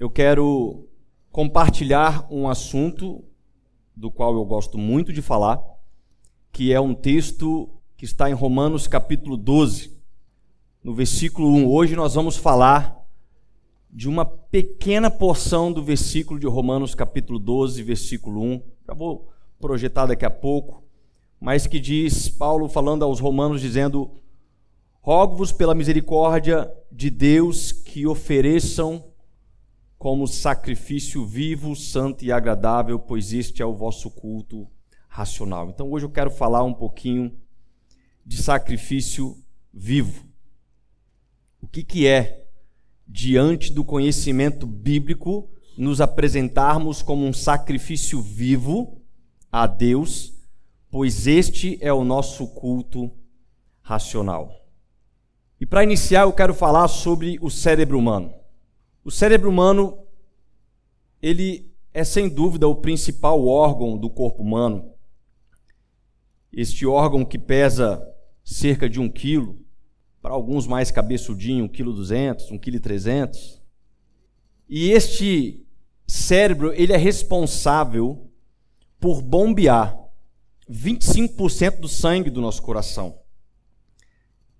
eu quero compartilhar um assunto do qual eu gosto muito de falar, que é um texto que está em Romanos capítulo 12, no versículo 1. Hoje nós vamos falar de uma pequena porção do versículo de Romanos capítulo 12, versículo 1. Já vou projetar daqui a pouco, mas que diz Paulo falando aos romanos dizendo: Rogo-vos pela misericórdia de Deus que ofereçam como sacrifício vivo, santo e agradável, pois este é o vosso culto racional. Então hoje eu quero falar um pouquinho de sacrifício vivo. O que, que é, diante do conhecimento bíblico, nos apresentarmos como um sacrifício vivo a Deus, pois este é o nosso culto racional. E para iniciar, eu quero falar sobre o cérebro humano. O cérebro humano, ele é sem dúvida o principal órgão do corpo humano. Este órgão que pesa cerca de um quilo, para alguns mais cabeçudinho, um quilo duzentos, um quilo trezentos. E este cérebro, ele é responsável por bombear 25% do sangue do nosso coração.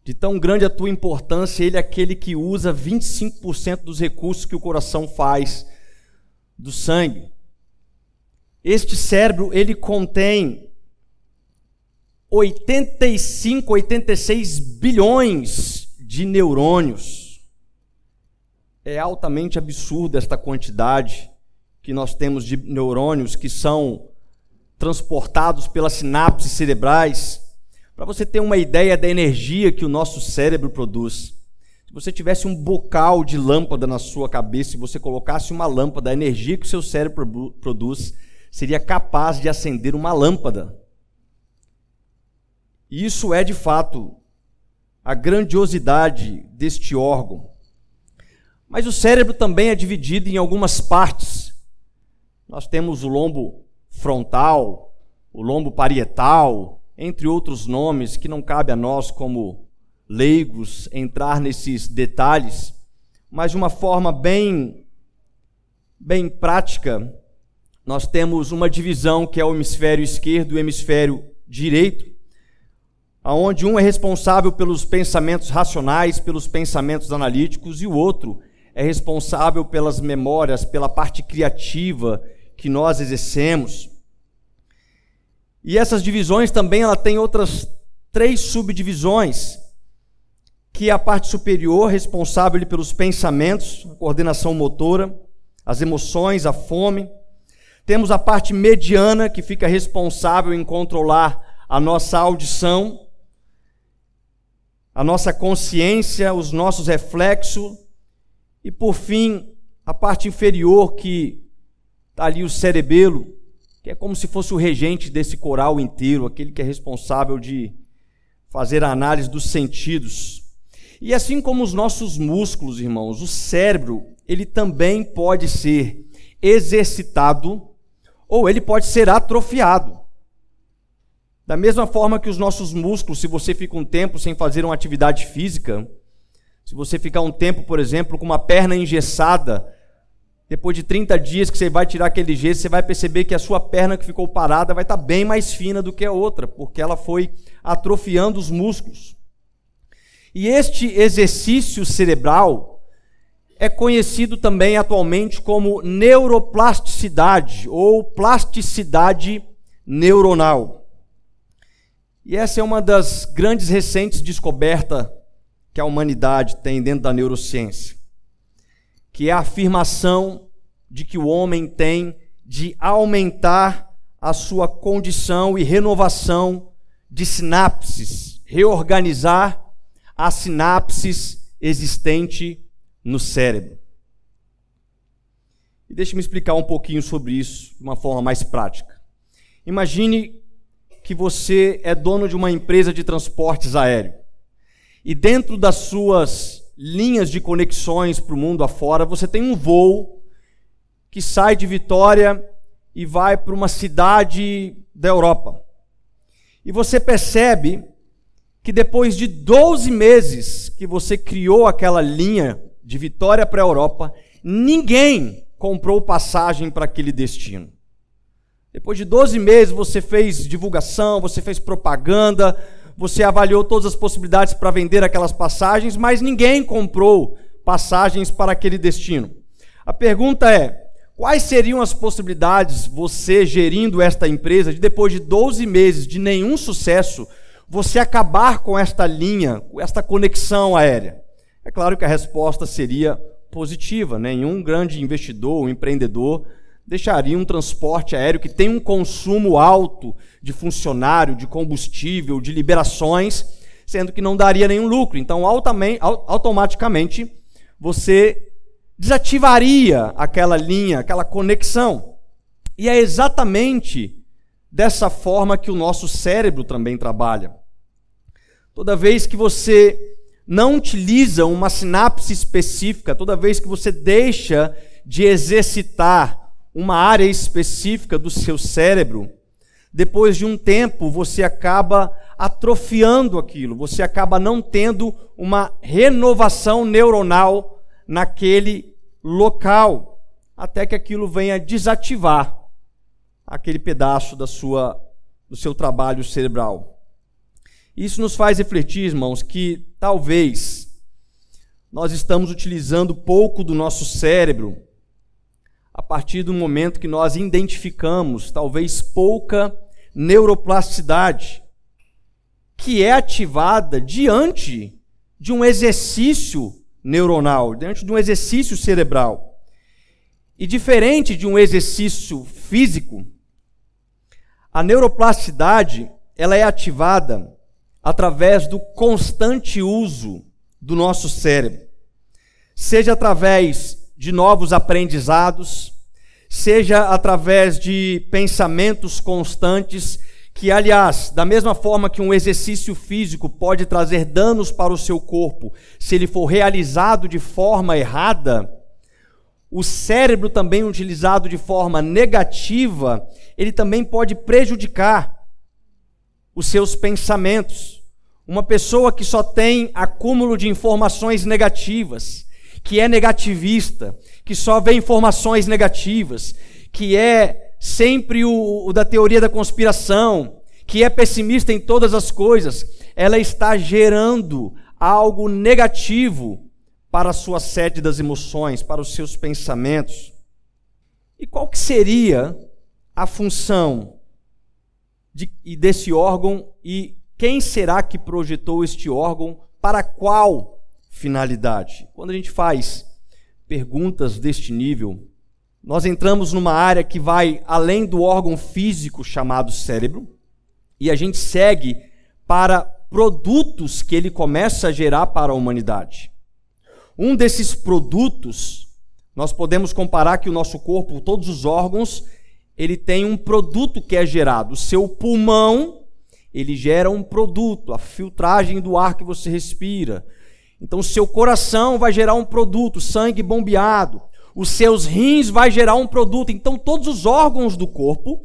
De tão grande a tua importância, ele é aquele que usa 25% dos recursos que o coração faz do sangue. Este cérebro, ele contém 85, 86 bilhões de neurônios. É altamente absurda esta quantidade que nós temos de neurônios que são transportados pelas sinapses cerebrais para você ter uma ideia da energia que o nosso cérebro produz. Se você tivesse um bocal de lâmpada na sua cabeça e você colocasse uma lâmpada, a energia que o seu cérebro produz seria capaz de acender uma lâmpada. Isso é de fato a grandiosidade deste órgão. Mas o cérebro também é dividido em algumas partes. Nós temos o lombo frontal, o lombo parietal, entre outros nomes que não cabe a nós, como leigos, entrar nesses detalhes, mas de uma forma bem, bem prática, nós temos uma divisão que é o hemisfério esquerdo e o hemisfério direito, aonde um é responsável pelos pensamentos racionais, pelos pensamentos analíticos, e o outro é responsável pelas memórias, pela parte criativa que nós exercemos. E essas divisões também ela tem outras três subdivisões, que é a parte superior, responsável pelos pensamentos, a coordenação motora, as emoções, a fome. Temos a parte mediana, que fica responsável em controlar a nossa audição, a nossa consciência, os nossos reflexos. E por fim, a parte inferior, que está ali o cerebelo, que é como se fosse o regente desse coral inteiro, aquele que é responsável de fazer a análise dos sentidos. E assim como os nossos músculos, irmãos, o cérebro, ele também pode ser exercitado ou ele pode ser atrofiado. Da mesma forma que os nossos músculos, se você fica um tempo sem fazer uma atividade física, se você ficar um tempo, por exemplo, com uma perna engessada, depois de 30 dias que você vai tirar aquele gesso, você vai perceber que a sua perna que ficou parada vai estar bem mais fina do que a outra, porque ela foi atrofiando os músculos. E este exercício cerebral é conhecido também atualmente como neuroplasticidade ou plasticidade neuronal. E essa é uma das grandes recentes descobertas que a humanidade tem dentro da neurociência que é a afirmação de que o homem tem de aumentar a sua condição e renovação de sinapses, reorganizar as sinapses existente no cérebro. E deixe-me explicar um pouquinho sobre isso de uma forma mais prática. Imagine que você é dono de uma empresa de transportes aéreo. E dentro das suas linhas de conexões para o mundo afora, você tem um voo que sai de Vitória e vai para uma cidade da Europa. E você percebe que depois de 12 meses que você criou aquela linha de Vitória para a Europa, ninguém comprou passagem para aquele destino. Depois de 12 meses, você fez divulgação, você fez propaganda, você avaliou todas as possibilidades para vender aquelas passagens, mas ninguém comprou passagens para aquele destino. A pergunta é: quais seriam as possibilidades, você gerindo esta empresa, de depois de 12 meses de nenhum sucesso, você acabar com esta linha, com esta conexão aérea? É claro que a resposta seria positiva. Nenhum grande investidor, um empreendedor, deixaria um transporte aéreo que tem um consumo alto de funcionário, de combustível, de liberações, sendo que não daria nenhum lucro. Então, automaticamente, você desativaria aquela linha, aquela conexão. E é exatamente dessa forma que o nosso cérebro também trabalha. Toda vez que você não utiliza uma sinapse específica, toda vez que você deixa de exercitar uma área específica do seu cérebro, depois de um tempo você acaba atrofiando aquilo, você acaba não tendo uma renovação neuronal naquele local, até que aquilo venha desativar aquele pedaço da sua do seu trabalho cerebral. Isso nos faz refletir, irmãos, que talvez nós estamos utilizando pouco do nosso cérebro a partir do momento que nós identificamos talvez pouca neuroplasticidade que é ativada diante de um exercício neuronal, diante de um exercício cerebral. E diferente de um exercício físico, a neuroplasticidade ela é ativada através do constante uso do nosso cérebro, seja através de novos aprendizados, seja através de pensamentos constantes, que, aliás, da mesma forma que um exercício físico pode trazer danos para o seu corpo, se ele for realizado de forma errada, o cérebro também utilizado de forma negativa, ele também pode prejudicar os seus pensamentos. Uma pessoa que só tem acúmulo de informações negativas, que é negativista, que só vê informações negativas, que é sempre o, o da teoria da conspiração, que é pessimista em todas as coisas, ela está gerando algo negativo para a sua sede das emoções, para os seus pensamentos. E qual que seria a função de, desse órgão e quem será que projetou este órgão para qual finalidade. Quando a gente faz perguntas deste nível, nós entramos numa área que vai além do órgão físico chamado cérebro e a gente segue para produtos que ele começa a gerar para a humanidade. Um desses produtos, nós podemos comparar que o nosso corpo, todos os órgãos, ele tem um produto que é gerado. O seu pulmão, ele gera um produto, a filtragem do ar que você respira. Então, seu coração vai gerar um produto, sangue bombeado. Os seus rins vai gerar um produto. Então, todos os órgãos do corpo,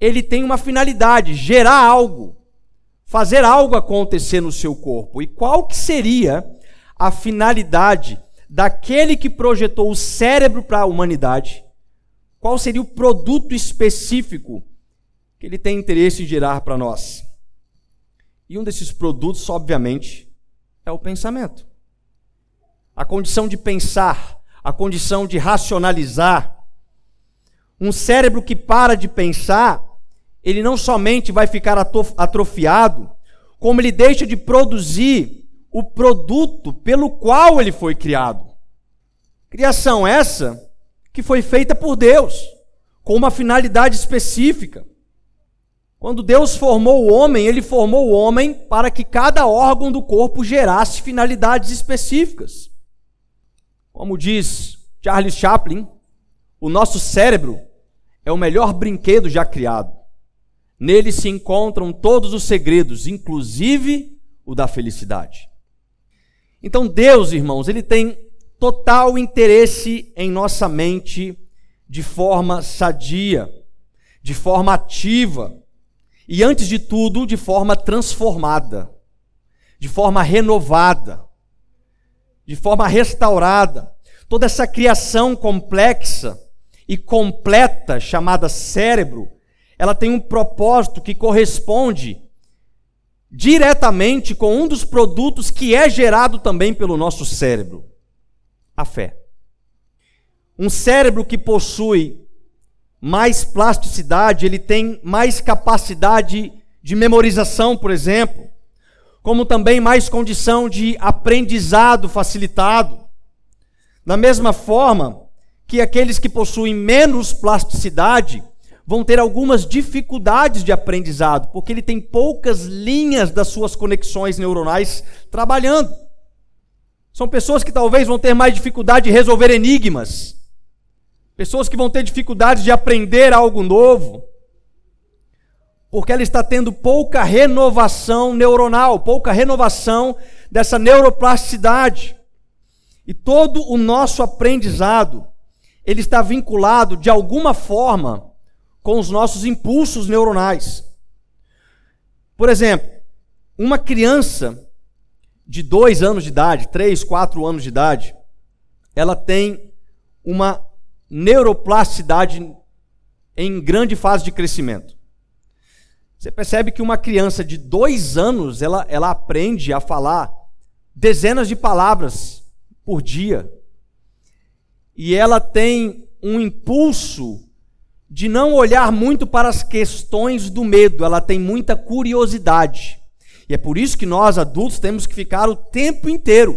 ele tem uma finalidade, gerar algo, fazer algo acontecer no seu corpo. E qual que seria a finalidade daquele que projetou o cérebro para a humanidade? Qual seria o produto específico que ele tem interesse em gerar para nós? E um desses produtos, obviamente, é o pensamento a condição de pensar, a condição de racionalizar. Um cérebro que para de pensar, ele não somente vai ficar atrofiado, como ele deixa de produzir o produto pelo qual ele foi criado. Criação essa que foi feita por Deus, com uma finalidade específica. Quando Deus formou o homem, ele formou o homem para que cada órgão do corpo gerasse finalidades específicas. Como diz Charles Chaplin, o nosso cérebro é o melhor brinquedo já criado. Nele se encontram todos os segredos, inclusive o da felicidade. Então, Deus, irmãos, ele tem total interesse em nossa mente de forma sadia, de forma ativa e, antes de tudo, de forma transformada, de forma renovada de forma restaurada. Toda essa criação complexa e completa chamada cérebro, ela tem um propósito que corresponde diretamente com um dos produtos que é gerado também pelo nosso cérebro: a fé. Um cérebro que possui mais plasticidade, ele tem mais capacidade de memorização, por exemplo, como também mais condição de aprendizado facilitado. Da mesma forma que aqueles que possuem menos plasticidade vão ter algumas dificuldades de aprendizado, porque ele tem poucas linhas das suas conexões neuronais trabalhando. São pessoas que talvez vão ter mais dificuldade de resolver enigmas, pessoas que vão ter dificuldade de aprender algo novo, porque ela está tendo pouca renovação neuronal, pouca renovação dessa neuroplasticidade. E todo o nosso aprendizado, ele está vinculado de alguma forma com os nossos impulsos neuronais. Por exemplo, uma criança de dois anos de idade, três, quatro anos de idade, ela tem uma neuroplasticidade em grande fase de crescimento. Você percebe que uma criança de dois anos, ela, ela aprende a falar dezenas de palavras por dia. E ela tem um impulso de não olhar muito para as questões do medo, ela tem muita curiosidade. E é por isso que nós adultos temos que ficar o tempo inteiro,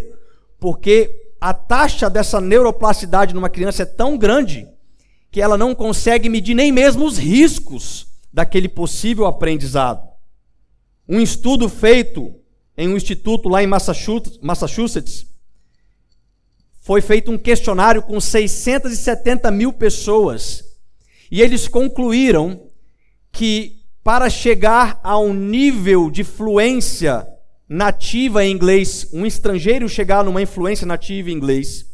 porque a taxa dessa neuroplasticidade numa criança é tão grande que ela não consegue medir nem mesmo os riscos daquele possível aprendizado. Um estudo feito em um instituto lá em Massachusetts, foi feito um questionário com 670 mil pessoas e eles concluíram que para chegar a um nível de fluência nativa em inglês, um estrangeiro chegar numa influência nativa em inglês,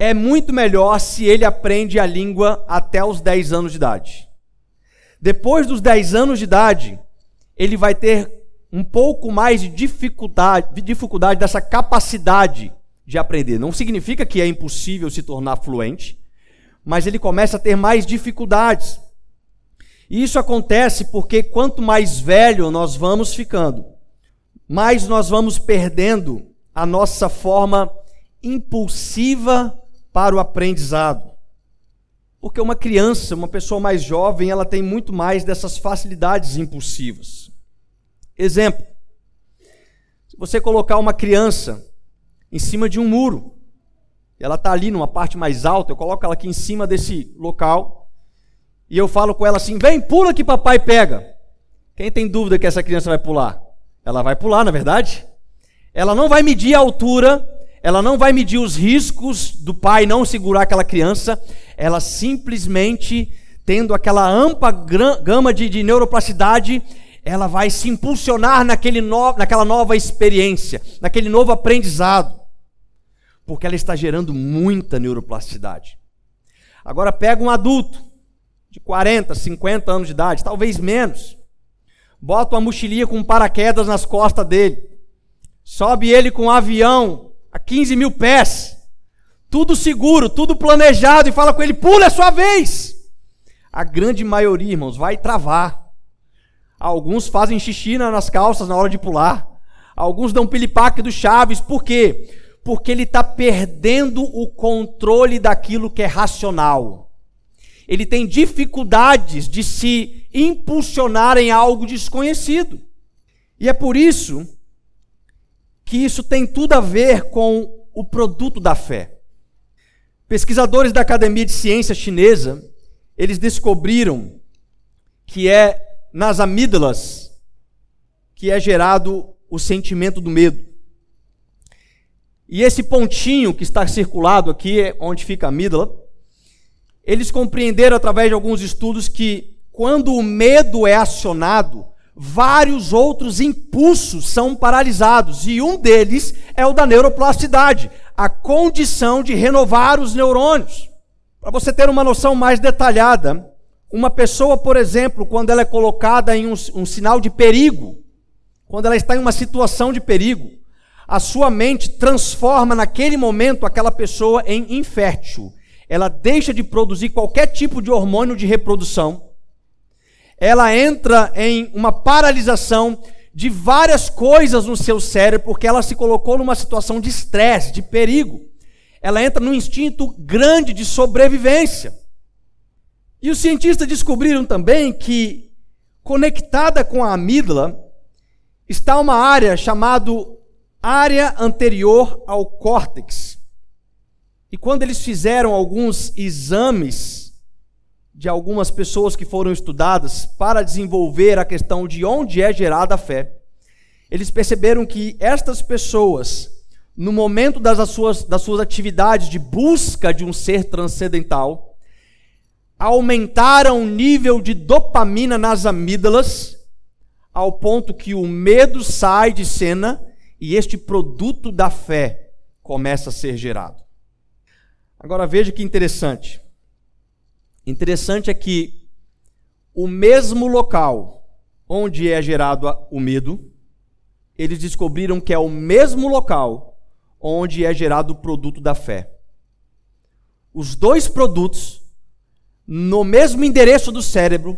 é muito melhor se ele aprende a língua até os 10 anos de idade. Depois dos 10 anos de idade, ele vai ter um pouco mais de dificuldade, de dificuldade dessa capacidade de aprender. Não significa que é impossível se tornar fluente, mas ele começa a ter mais dificuldades. E isso acontece porque quanto mais velho nós vamos ficando, mais nós vamos perdendo a nossa forma impulsiva para o aprendizado. Porque uma criança, uma pessoa mais jovem, ela tem muito mais dessas facilidades impulsivas. Exemplo: se você colocar uma criança em cima de um muro, ela está ali numa parte mais alta, eu coloco ela aqui em cima desse local, e eu falo com ela assim: vem, pula que papai pega. Quem tem dúvida que essa criança vai pular? Ela vai pular, na verdade? Ela não vai medir a altura, ela não vai medir os riscos do pai não segurar aquela criança, ela simplesmente, tendo aquela ampla gama de, de neuroplasticidade, ela vai se impulsionar naquele no, naquela nova experiência, naquele novo aprendizado, porque ela está gerando muita neuroplasticidade. Agora pega um adulto de 40, 50 anos de idade, talvez menos, bota uma mochilinha com paraquedas nas costas dele, sobe ele com um avião a 15 mil pés, tudo seguro, tudo planejado, e fala com ele: pula, é sua vez. A grande maioria, irmãos, vai travar. Alguns fazem xixi nas calças na hora de pular. Alguns dão pilipaque do Chaves, por quê? Porque ele está perdendo o controle daquilo que é racional. Ele tem dificuldades de se impulsionar em algo desconhecido. E é por isso que isso tem tudo a ver com o produto da fé. Pesquisadores da Academia de Ciência Chinesa, eles descobriram que é nas amígdalas que é gerado o sentimento do medo. E esse pontinho que está circulado aqui, é onde fica a amígdala, eles compreenderam através de alguns estudos que quando o medo é acionado, vários outros impulsos são paralisados, e um deles é o da neuroplasticidade, a condição de renovar os neurônios. Para você ter uma noção mais detalhada, uma pessoa, por exemplo, quando ela é colocada em um, um sinal de perigo, quando ela está em uma situação de perigo, a sua mente transforma naquele momento aquela pessoa em infértil. Ela deixa de produzir qualquer tipo de hormônio de reprodução. Ela entra em uma paralisação de várias coisas no seu cérebro, porque ela se colocou numa situação de estresse, de perigo. Ela entra num instinto grande de sobrevivência. E os cientistas descobriram também que, conectada com a amígdala, está uma área chamada área anterior ao córtex. E quando eles fizeram alguns exames de algumas pessoas que foram estudadas para desenvolver a questão de onde é gerada a fé, eles perceberam que estas pessoas, no momento das suas, das suas atividades de busca de um ser transcendental, aumentaram o nível de dopamina nas amígdalas, ao ponto que o medo sai de cena e este produto da fé começa a ser gerado. Agora veja que interessante. Interessante é que o mesmo local onde é gerado o medo, eles descobriram que é o mesmo local onde é gerado o produto da fé. Os dois produtos no mesmo endereço do cérebro,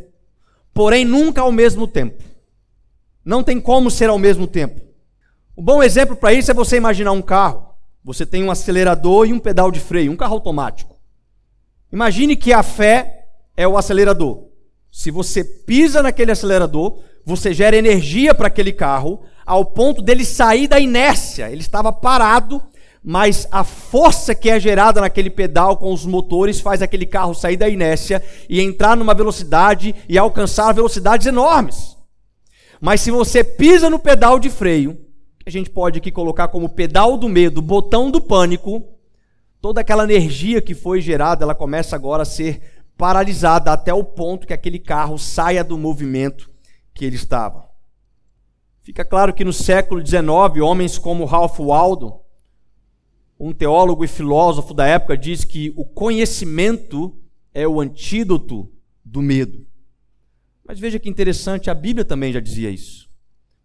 porém nunca ao mesmo tempo. Não tem como ser ao mesmo tempo. Um bom exemplo para isso é você imaginar um carro. Você tem um acelerador e um pedal de freio, um carro automático. Imagine que a fé é o acelerador. Se você pisa naquele acelerador, você gera energia para aquele carro, ao ponto dele sair da inércia. Ele estava parado, mas a força que é gerada naquele pedal com os motores faz aquele carro sair da inércia e entrar numa velocidade e alcançar velocidades enormes. Mas se você pisa no pedal de freio, a gente pode aqui colocar como pedal do medo, botão do pânico, toda aquela energia que foi gerada, ela começa agora a ser paralisada até o ponto que aquele carro saia do movimento que ele estava. Fica claro que no século XIX, homens como Ralph Waldo, um teólogo e filósofo da época, diz que o conhecimento é o antídoto do medo. Mas veja que interessante, a Bíblia também já dizia isso.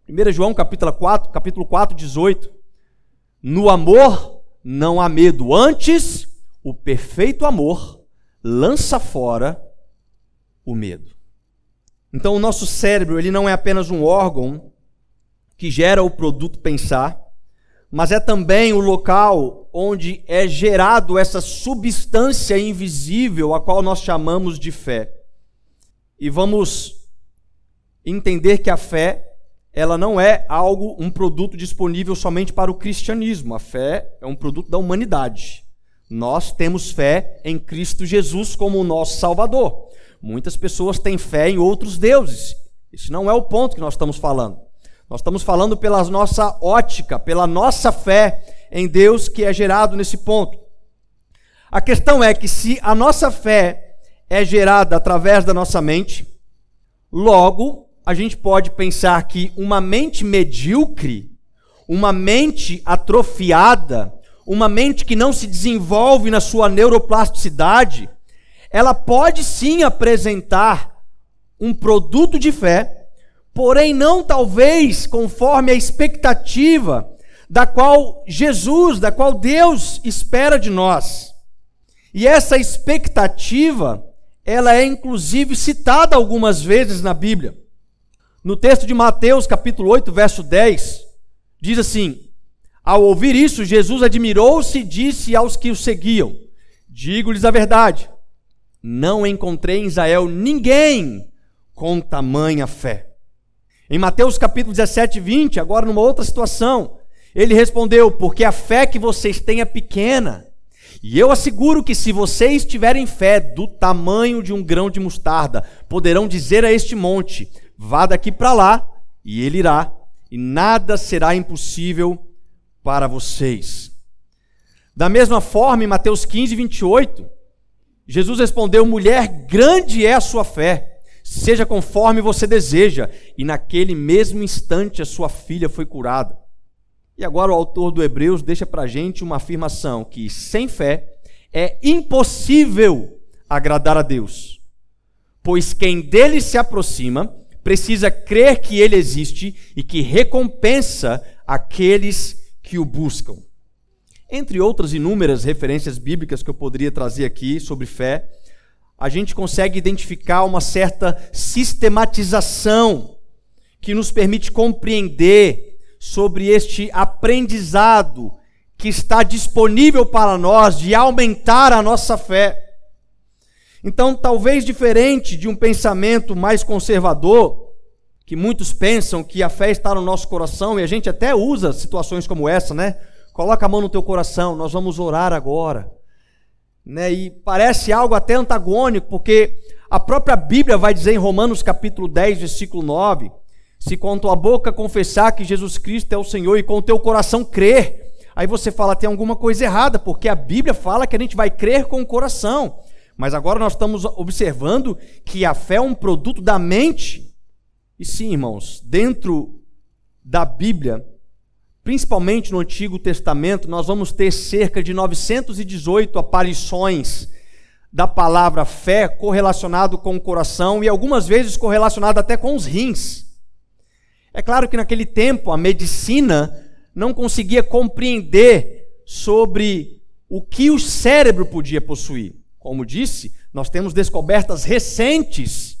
1 João capítulo 4, capítulo 4, 18. No amor não há medo, antes o perfeito amor lança fora o medo. Então o nosso cérebro, ele não é apenas um órgão que gera o produto pensar, mas é também o local onde é gerado essa substância invisível a qual nós chamamos de fé. E vamos entender que a fé ela não é algo, um produto disponível somente para o cristianismo. A fé é um produto da humanidade. Nós temos fé em Cristo Jesus como o nosso Salvador. Muitas pessoas têm fé em outros deuses. Esse não é o ponto que nós estamos falando. Nós estamos falando pela nossa ótica, pela nossa fé em Deus que é gerado nesse ponto. A questão é que se a nossa fé é gerada através da nossa mente, logo a gente pode pensar que uma mente medíocre, uma mente atrofiada, uma mente que não se desenvolve na sua neuroplasticidade, ela pode sim apresentar um produto de fé, porém não talvez conforme a expectativa da qual Jesus, da qual Deus espera de nós. E essa expectativa, ela é inclusive citada algumas vezes na Bíblia. No texto de Mateus, capítulo 8, verso 10, diz assim: Ao ouvir isso, Jesus admirou-se e disse aos que o seguiam: Digo-lhes a verdade, não encontrei em Israel ninguém com tamanha fé. Em Mateus capítulo 17, 20, agora numa outra situação, ele respondeu: Porque a fé que vocês têm é pequena. E eu asseguro que se vocês tiverem fé do tamanho de um grão de mostarda, poderão dizer a este monte: Vá daqui para lá, e ele irá, e nada será impossível para vocês. Da mesma forma, em Mateus 15, 28, Jesus respondeu: Mulher, grande é a sua fé, seja conforme você deseja. E naquele mesmo instante a sua filha foi curada. E agora o autor do Hebreus deixa para a gente uma afirmação: que sem fé é impossível agradar a Deus, pois quem dele se aproxima precisa crer que ele existe e que recompensa aqueles que o buscam. Entre outras inúmeras referências bíblicas que eu poderia trazer aqui sobre fé, a gente consegue identificar uma certa sistematização que nos permite compreender sobre este aprendizado que está disponível para nós de aumentar a nossa fé. Então, talvez diferente de um pensamento mais conservador, que muitos pensam que a fé está no nosso coração e a gente até usa situações como essa, né? Coloca a mão no teu coração, nós vamos orar agora. Né? E parece algo até antagônico, porque a própria Bíblia vai dizer em Romanos capítulo 10, versículo 9, se com tua boca confessar que Jesus Cristo é o Senhor e com o teu coração crer, aí você fala tem alguma coisa errada, porque a Bíblia fala que a gente vai crer com o coração. Mas agora nós estamos observando que a fé é um produto da mente. E sim, irmãos, dentro da Bíblia, principalmente no Antigo Testamento, nós vamos ter cerca de 918 aparições da palavra fé correlacionado com o coração e algumas vezes correlacionado até com os rins. É claro que naquele tempo a medicina não conseguia compreender sobre o que o cérebro podia possuir. Como disse, nós temos descobertas recentes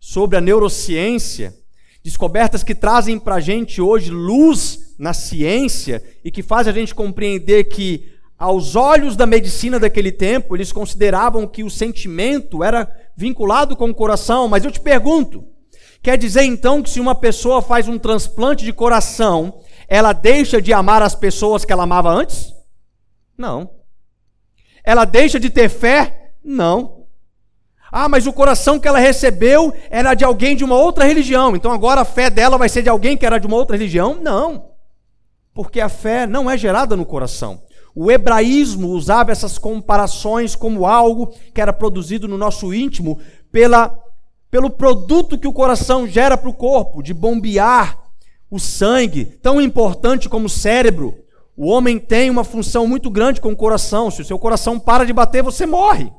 sobre a neurociência, descobertas que trazem para a gente hoje luz na ciência e que faz a gente compreender que, aos olhos da medicina daquele tempo, eles consideravam que o sentimento era vinculado com o coração. Mas eu te pergunto, quer dizer então que se uma pessoa faz um transplante de coração, ela deixa de amar as pessoas que ela amava antes? Não. Ela deixa de ter fé? Não. Ah, mas o coração que ela recebeu era de alguém de uma outra religião, então agora a fé dela vai ser de alguém que era de uma outra religião? Não. Porque a fé não é gerada no coração. O hebraísmo usava essas comparações como algo que era produzido no nosso íntimo pela, pelo produto que o coração gera para o corpo, de bombear o sangue, tão importante como o cérebro, o homem tem uma função muito grande com o coração. Se o seu coração para de bater, você morre.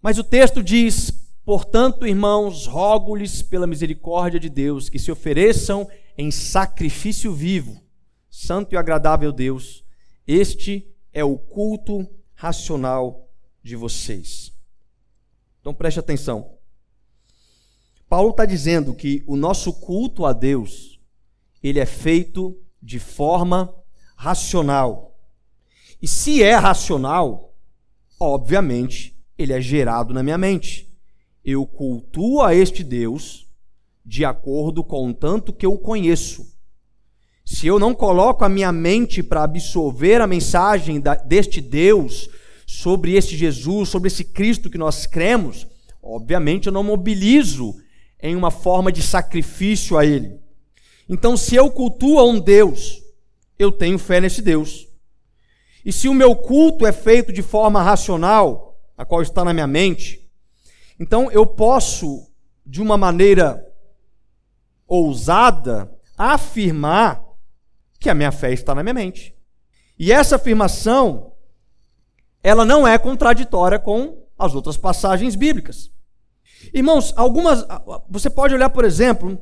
Mas o texto diz: Portanto, irmãos, rogo-lhes pela misericórdia de Deus que se ofereçam em sacrifício vivo, santo e agradável Deus. Este é o culto racional de vocês. Então preste atenção. Paulo está dizendo que o nosso culto a Deus ele é feito de forma racional. E se é racional, obviamente, ele é gerado na minha mente. Eu cultuo a este Deus de acordo com o tanto que eu conheço. Se eu não coloco a minha mente para absorver a mensagem da, deste Deus, sobre este Jesus, sobre esse Cristo que nós cremos, obviamente eu não mobilizo em uma forma de sacrifício a Ele. Então, se eu cultuo a um Deus eu tenho fé nesse Deus. E se o meu culto é feito de forma racional, a qual está na minha mente, então eu posso, de uma maneira ousada, afirmar que a minha fé está na minha mente. E essa afirmação, ela não é contraditória com as outras passagens bíblicas. Irmãos, algumas. Você pode olhar, por exemplo,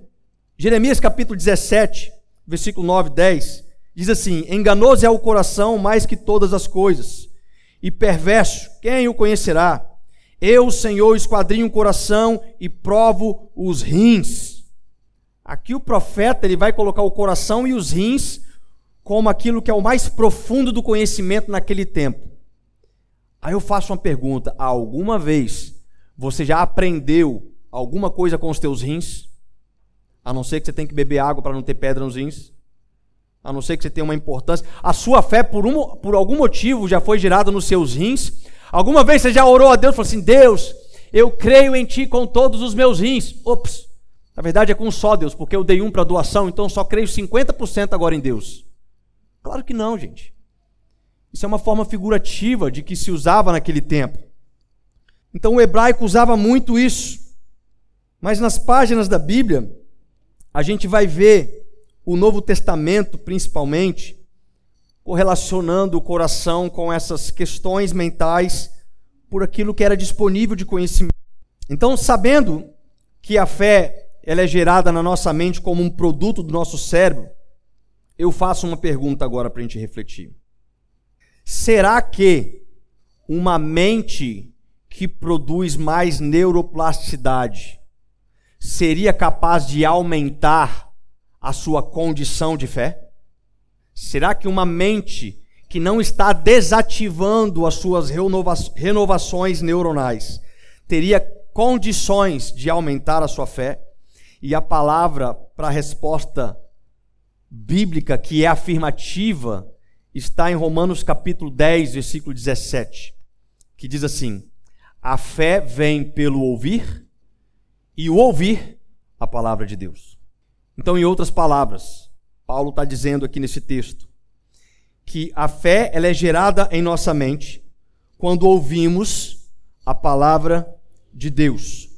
Jeremias capítulo 17, versículo 9 e 10. Diz assim: Enganoso é o coração mais que todas as coisas, e perverso, quem o conhecerá? Eu, Senhor, esquadrinho o coração e provo os rins. Aqui o profeta ele vai colocar o coração e os rins como aquilo que é o mais profundo do conhecimento naquele tempo. Aí eu faço uma pergunta: alguma vez você já aprendeu alguma coisa com os teus rins? A não ser que você tem que beber água para não ter pedra nos rins? A não ser que você tenha uma importância. A sua fé, por, um, por algum motivo, já foi gerada nos seus rins. Alguma vez você já orou a Deus e falou assim: Deus, eu creio em Ti com todos os meus rins. Ops, na verdade é com só Deus, porque eu dei um para doação, então só creio 50% agora em Deus. Claro que não, gente. Isso é uma forma figurativa de que se usava naquele tempo. Então o hebraico usava muito isso. Mas nas páginas da Bíblia, a gente vai ver o Novo Testamento, principalmente, correlacionando o coração com essas questões mentais por aquilo que era disponível de conhecimento. Então, sabendo que a fé ela é gerada na nossa mente como um produto do nosso cérebro, eu faço uma pergunta agora para a gente refletir. Será que uma mente que produz mais neuroplasticidade seria capaz de aumentar a sua condição de fé? Será que uma mente que não está desativando as suas renova renovações neuronais teria condições de aumentar a sua fé? E a palavra para a resposta bíblica, que é afirmativa, está em Romanos capítulo 10, versículo 17, que diz assim: A fé vem pelo ouvir, e o ouvir a palavra de Deus. Então, em outras palavras, Paulo está dizendo aqui nesse texto que a fé ela é gerada em nossa mente quando ouvimos a palavra de Deus,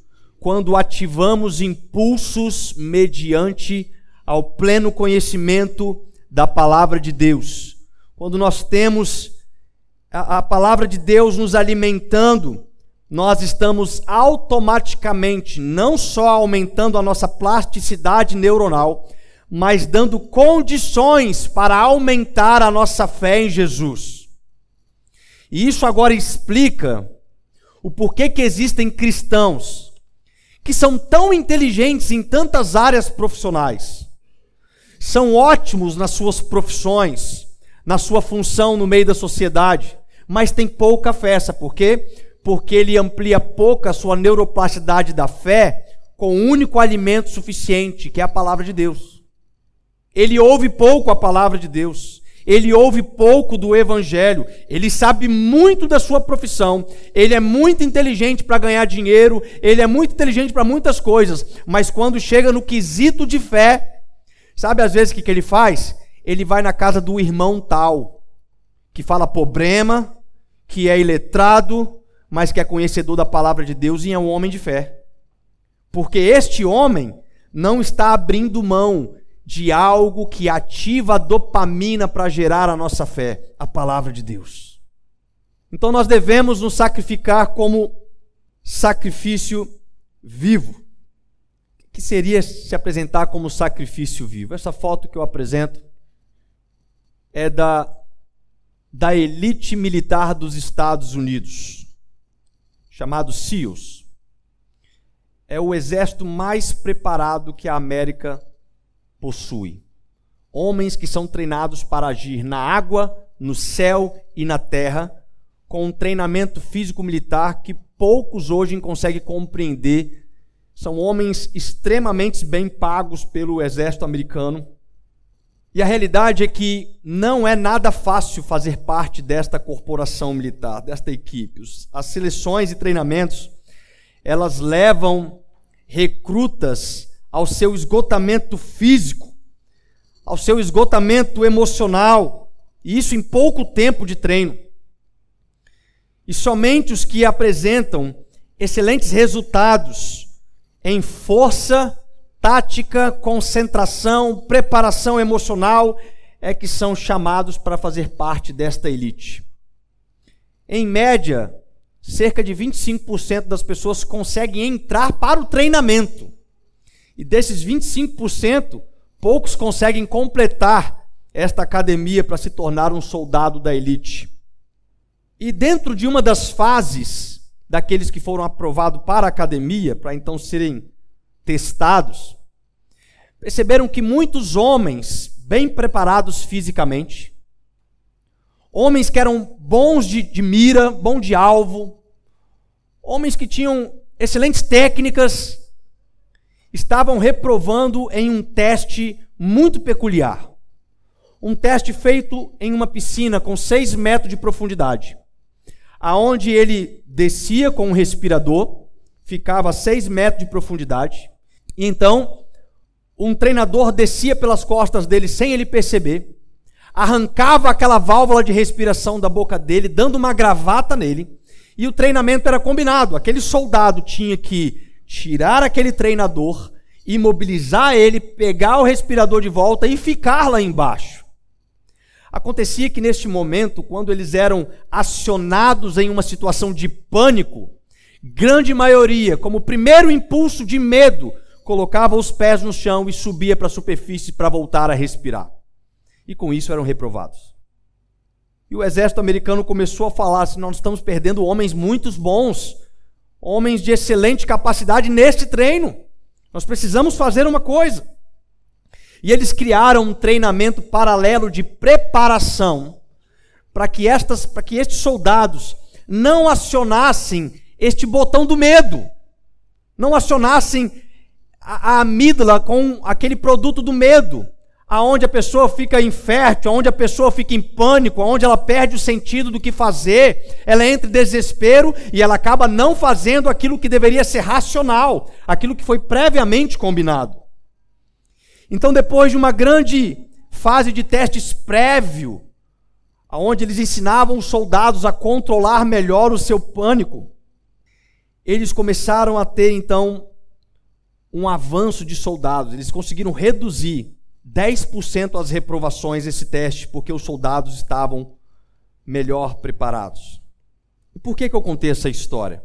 quando ativamos impulsos mediante ao pleno conhecimento da palavra de Deus, quando nós temos a, a palavra de Deus nos alimentando, nós estamos automaticamente não só aumentando a nossa plasticidade neuronal, mas dando condições para aumentar a nossa fé em Jesus. E isso agora explica o porquê que existem cristãos que são tão inteligentes em tantas áreas profissionais, são ótimos nas suas profissões, na sua função no meio da sociedade, mas têm pouca fé, sabe por quê? Porque ele amplia pouco a sua neuroplasticidade da fé com o um único alimento suficiente, que é a palavra de Deus. Ele ouve pouco a palavra de Deus. Ele ouve pouco do evangelho. Ele sabe muito da sua profissão. Ele é muito inteligente para ganhar dinheiro. Ele é muito inteligente para muitas coisas. Mas quando chega no quesito de fé, sabe às vezes o que, que ele faz? Ele vai na casa do irmão tal, que fala problema, que é iletrado, mas que é conhecedor da palavra de Deus e é um homem de fé. Porque este homem não está abrindo mão de algo que ativa a dopamina para gerar a nossa fé, a palavra de Deus. Então nós devemos nos sacrificar como sacrifício vivo. O que seria se apresentar como sacrifício vivo? Essa foto que eu apresento é da, da elite militar dos Estados Unidos, chamado SEALs. É o exército mais preparado que a América possui. Homens que são treinados para agir na água, no céu e na terra, com um treinamento físico-militar que poucos hoje conseguem compreender. São homens extremamente bem pagos pelo exército americano. E a realidade é que não é nada fácil fazer parte desta corporação militar, desta equipe. As seleções e treinamentos, elas levam recrutas ao seu esgotamento físico, ao seu esgotamento emocional, e isso em pouco tempo de treino. E somente os que apresentam excelentes resultados em força, tática, concentração, preparação emocional é que são chamados para fazer parte desta elite. Em média, cerca de 25% das pessoas conseguem entrar para o treinamento. E desses 25%, poucos conseguem completar esta academia para se tornar um soldado da elite. E dentro de uma das fases daqueles que foram aprovados para a academia, para então serem testados, perceberam que muitos homens bem preparados fisicamente, homens que eram bons de, de mira, bom de alvo, homens que tinham excelentes técnicas, estavam reprovando em um teste muito peculiar. Um teste feito em uma piscina com seis metros de profundidade, aonde ele descia com um respirador, ficava a seis metros de profundidade, e então um treinador descia pelas costas dele sem ele perceber, arrancava aquela válvula de respiração da boca dele, dando uma gravata nele, e o treinamento era combinado. Aquele soldado tinha que tirar aquele treinador, imobilizar ele, pegar o respirador de volta e ficar lá embaixo. Acontecia que neste momento, quando eles eram acionados em uma situação de pânico, grande maioria, como primeiro impulso de medo, colocava os pés no chão e subia para a superfície para voltar a respirar. e com isso eram reprovados. E o exército americano começou a falar assim: nós estamos perdendo homens muito bons, homens de excelente capacidade neste treino. Nós precisamos fazer uma coisa. E eles criaram um treinamento paralelo de preparação para que estas, para que estes soldados não acionassem este botão do medo, não acionassem a, a amígdala com aquele produto do medo, aonde a pessoa fica infértil, aonde a pessoa fica em pânico, aonde ela perde o sentido do que fazer, ela entra em desespero e ela acaba não fazendo aquilo que deveria ser racional, aquilo que foi previamente combinado. Então, depois de uma grande fase de testes prévio, aonde eles ensinavam os soldados a controlar melhor o seu pânico, eles começaram a ter então um avanço de soldados. Eles conseguiram reduzir 10% as reprovações nesse teste, porque os soldados estavam melhor preparados. E por que, que eu contei essa história?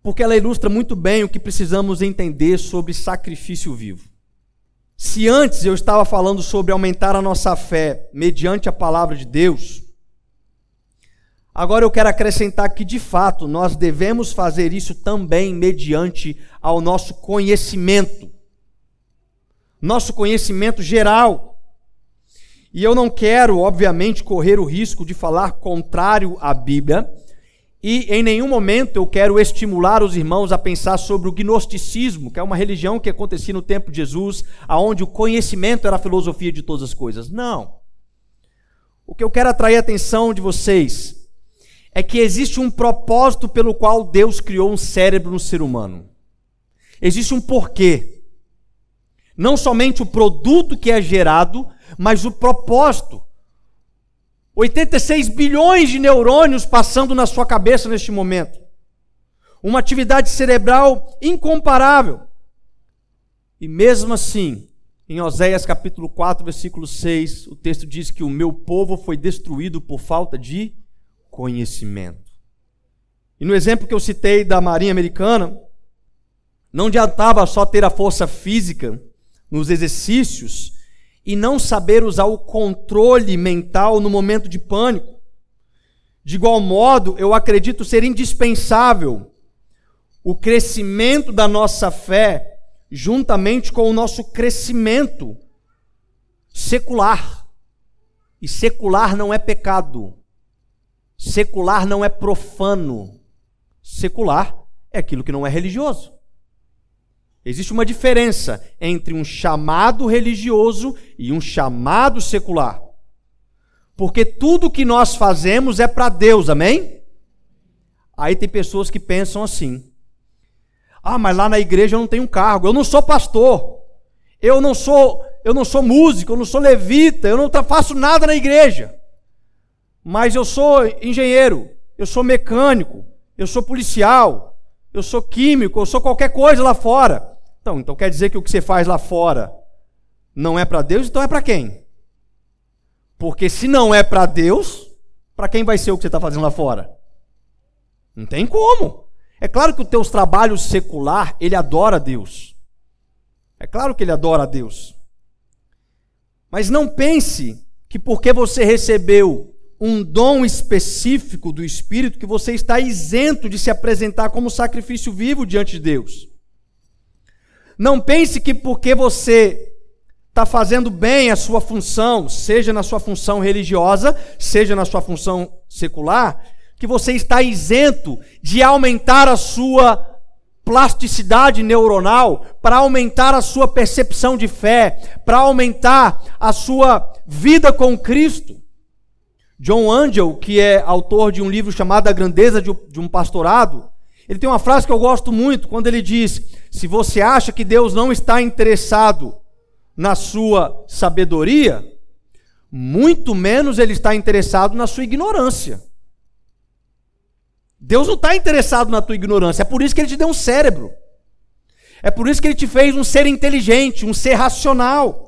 Porque ela ilustra muito bem o que precisamos entender sobre sacrifício vivo. Se antes eu estava falando sobre aumentar a nossa fé mediante a palavra de Deus, agora eu quero acrescentar que de fato nós devemos fazer isso também mediante ao nosso conhecimento nosso conhecimento geral. E eu não quero, obviamente, correr o risco de falar contrário à Bíblia, e em nenhum momento eu quero estimular os irmãos a pensar sobre o gnosticismo, que é uma religião que acontecia no tempo de Jesus, aonde o conhecimento era a filosofia de todas as coisas. Não. O que eu quero atrair a atenção de vocês é que existe um propósito pelo qual Deus criou um cérebro no ser humano. Existe um porquê. Não somente o produto que é gerado, mas o propósito. 86 bilhões de neurônios passando na sua cabeça neste momento. Uma atividade cerebral incomparável. E mesmo assim, em Oséias capítulo 4, versículo 6, o texto diz que o meu povo foi destruído por falta de conhecimento. E no exemplo que eu citei da Marinha Americana, não adiantava só ter a força física nos exercícios e não saber usar o controle mental no momento de pânico. De igual modo, eu acredito ser indispensável o crescimento da nossa fé juntamente com o nosso crescimento secular. E secular não é pecado. Secular não é profano. Secular é aquilo que não é religioso. Existe uma diferença entre um chamado religioso e um chamado secular. Porque tudo que nós fazemos é para Deus, amém? Aí tem pessoas que pensam assim: "Ah, mas lá na igreja eu não tenho cargo, eu não sou pastor. Eu não sou, eu não sou músico, eu não sou levita, eu não faço nada na igreja. Mas eu sou engenheiro, eu sou mecânico, eu sou policial, eu sou químico, eu sou qualquer coisa lá fora. Então, então quer dizer que o que você faz lá fora não é para Deus, então é para quem? Porque se não é para Deus, para quem vai ser o que você está fazendo lá fora? Não tem como. É claro que o teu trabalho secular, ele adora a Deus. É claro que ele adora a Deus. Mas não pense que porque você recebeu um dom específico do Espírito, que você está isento de se apresentar como sacrifício vivo diante de Deus. Não pense que porque você está fazendo bem a sua função, seja na sua função religiosa, seja na sua função secular, que você está isento de aumentar a sua plasticidade neuronal, para aumentar a sua percepção de fé, para aumentar a sua vida com Cristo. John Angel, que é autor de um livro chamado A Grandeza de um Pastorado, ele tem uma frase que eu gosto muito, quando ele diz: Se você acha que Deus não está interessado na sua sabedoria, muito menos ele está interessado na sua ignorância. Deus não está interessado na tua ignorância, é por isso que ele te deu um cérebro. É por isso que ele te fez um ser inteligente, um ser racional.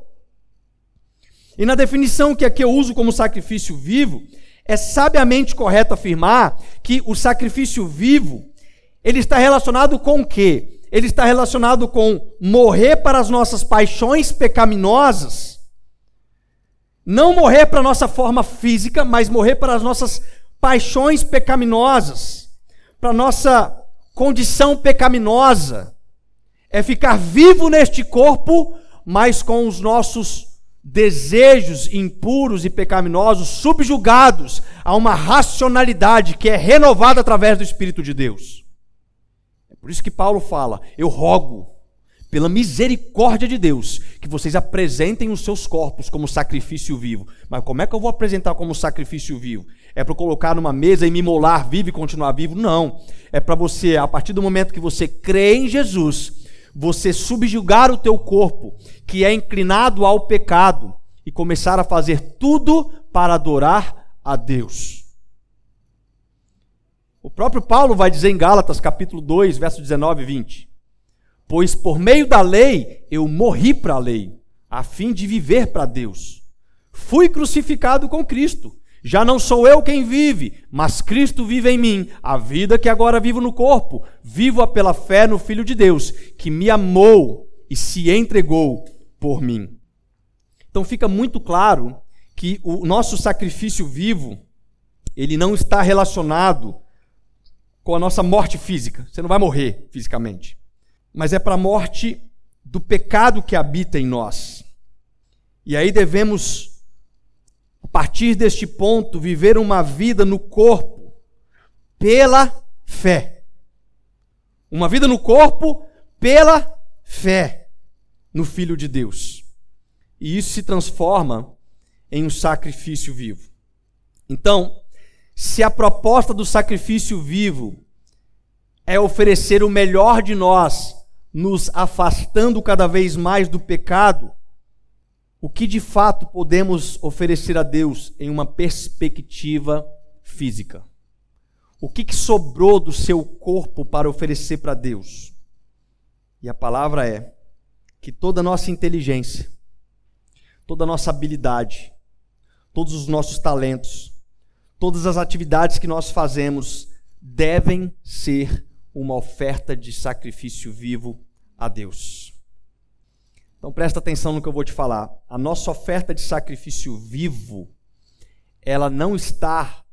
E na definição que aqui eu uso como sacrifício vivo, é sabiamente correto afirmar que o sacrifício vivo ele está relacionado com o quê? Ele está relacionado com morrer para as nossas paixões pecaminosas, Não morrer para a nossa forma física, mas morrer para as nossas paixões pecaminosas, para a nossa condição pecaminosa. É ficar vivo neste corpo, mas com os nossos desejos impuros e pecaminosos subjugados a uma racionalidade que é renovada através do Espírito de Deus. É por isso que Paulo fala: Eu rogo, pela misericórdia de Deus, que vocês apresentem os seus corpos como sacrifício vivo. Mas como é que eu vou apresentar como sacrifício vivo? É para colocar numa mesa e me molar vivo e continuar vivo? Não. É para você, a partir do momento que você crê em Jesus, você subjugar o teu corpo, que é inclinado ao pecado, e começar a fazer tudo para adorar a Deus. O próprio Paulo vai dizer em Gálatas, capítulo 2, verso 19 e 20: Pois por meio da lei eu morri para a lei, a fim de viver para Deus. Fui crucificado com Cristo. Já não sou eu quem vive, mas Cristo vive em mim. A vida que agora vivo no corpo, vivo-a pela fé no Filho de Deus, que me amou e se entregou por mim. Então fica muito claro que o nosso sacrifício vivo, ele não está relacionado com a nossa morte física. Você não vai morrer fisicamente. Mas é para a morte do pecado que habita em nós. E aí devemos partir deste ponto, viver uma vida no corpo pela fé. Uma vida no corpo pela fé no Filho de Deus. E isso se transforma em um sacrifício vivo. Então, se a proposta do sacrifício vivo é oferecer o melhor de nós, nos afastando cada vez mais do pecado, o que de fato podemos oferecer a Deus em uma perspectiva física? O que, que sobrou do seu corpo para oferecer para Deus? E a palavra é que toda a nossa inteligência, toda a nossa habilidade, todos os nossos talentos, todas as atividades que nós fazemos devem ser uma oferta de sacrifício vivo a Deus. Então presta atenção no que eu vou te falar. A nossa oferta de sacrifício vivo, ela não está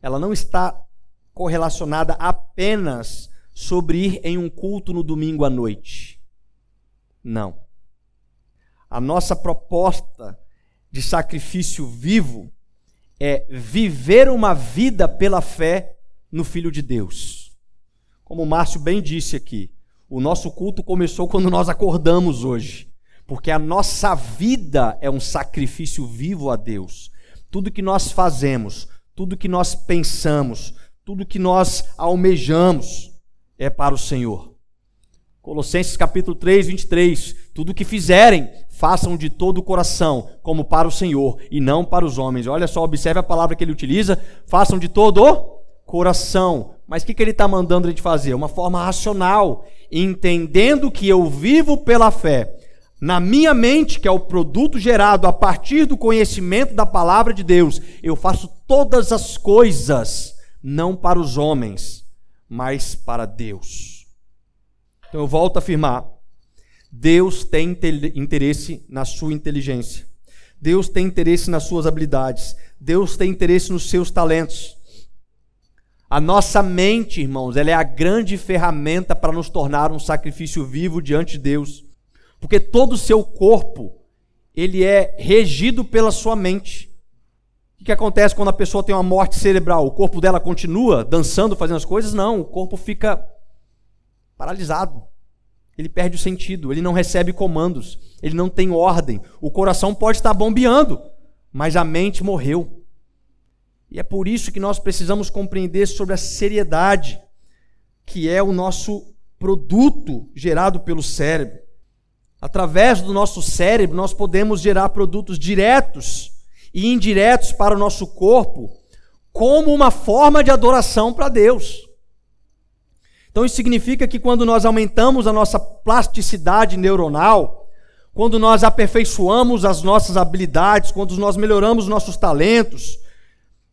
ela não está correlacionada apenas sobre ir em um culto no domingo à noite. Não. A nossa proposta de sacrifício vivo é viver uma vida pela fé no Filho de Deus. Como o Márcio bem disse aqui, o nosso culto começou quando nós acordamos hoje porque a nossa vida é um sacrifício vivo a Deus. Tudo que nós fazemos, tudo que nós pensamos, tudo que nós almejamos é para o Senhor. Colossenses capítulo 3, 23. Tudo que fizerem, façam de todo o coração, como para o Senhor e não para os homens. Olha só, observe a palavra que ele utiliza: façam de todo o coração. Mas o que, que ele está mandando a gente fazer? Uma forma racional, entendendo que eu vivo pela fé na minha mente, que é o produto gerado a partir do conhecimento da palavra de Deus, eu faço todas as coisas, não para os homens, mas para Deus. Então eu volto a afirmar: Deus tem interesse na sua inteligência, Deus tem interesse nas suas habilidades, Deus tem interesse nos seus talentos. A nossa mente, irmãos, ela é a grande ferramenta para nos tornar um sacrifício vivo diante de Deus. Porque todo o seu corpo, ele é regido pela sua mente. O que acontece quando a pessoa tem uma morte cerebral? O corpo dela continua dançando, fazendo as coisas? Não, o corpo fica paralisado. Ele perde o sentido, ele não recebe comandos, ele não tem ordem. O coração pode estar bombeando, mas a mente morreu. E é por isso que nós precisamos compreender sobre a seriedade que é o nosso produto gerado pelo cérebro. Através do nosso cérebro, nós podemos gerar produtos diretos e indiretos para o nosso corpo, como uma forma de adoração para Deus. Então, isso significa que quando nós aumentamos a nossa plasticidade neuronal, quando nós aperfeiçoamos as nossas habilidades, quando nós melhoramos nossos talentos,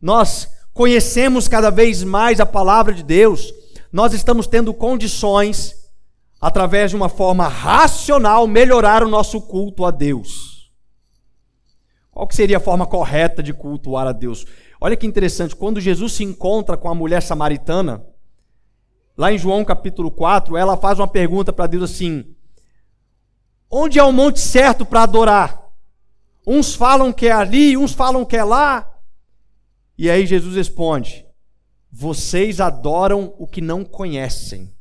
nós conhecemos cada vez mais a palavra de Deus, nós estamos tendo condições através de uma forma racional, melhorar o nosso culto a Deus. Qual que seria a forma correta de cultuar a Deus? Olha que interessante, quando Jesus se encontra com a mulher samaritana, lá em João capítulo 4, ela faz uma pergunta para Deus assim: Onde é o monte certo para adorar? Uns falam que é ali, uns falam que é lá. E aí Jesus responde: Vocês adoram o que não conhecem.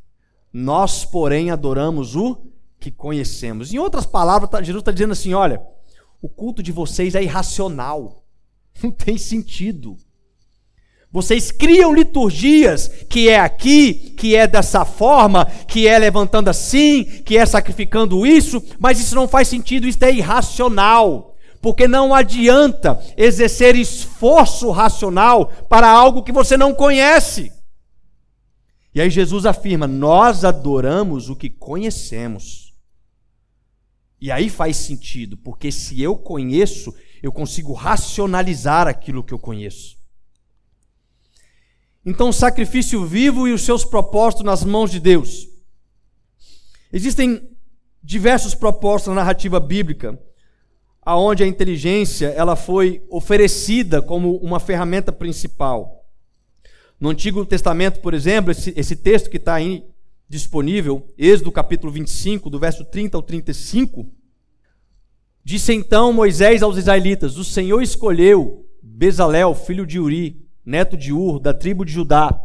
Nós, porém, adoramos o que conhecemos. Em outras palavras, tá, Jesus está dizendo assim: olha, o culto de vocês é irracional, não tem sentido. Vocês criam liturgias que é aqui, que é dessa forma, que é levantando assim, que é sacrificando isso, mas isso não faz sentido, isso é irracional. Porque não adianta exercer esforço racional para algo que você não conhece. E aí Jesus afirma: Nós adoramos o que conhecemos. E aí faz sentido, porque se eu conheço, eu consigo racionalizar aquilo que eu conheço. Então, o sacrifício vivo e os seus propósitos nas mãos de Deus. Existem diversos propósitos na narrativa bíblica, aonde a inteligência ela foi oferecida como uma ferramenta principal. No Antigo Testamento, por exemplo, esse, esse texto que está aí disponível, Êxodo capítulo 25, do verso 30 ao 35, disse então Moisés aos israelitas: O Senhor escolheu Bezalel, filho de Uri, neto de Ur, da tribo de Judá,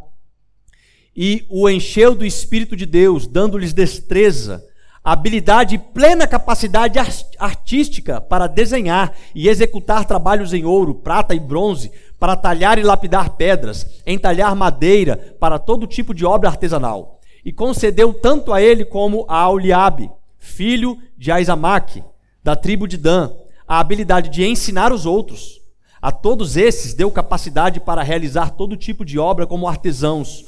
e o encheu do Espírito de Deus, dando-lhes destreza, habilidade e plena capacidade artística para desenhar e executar trabalhos em ouro, prata e bronze, para talhar e lapidar pedras, entalhar madeira, para todo tipo de obra artesanal e concedeu tanto a ele como a Auliabe, filho de Aizamaque, da tribo de Dan, a habilidade de ensinar os outros. A todos esses deu capacidade para realizar todo tipo de obra como artesãos,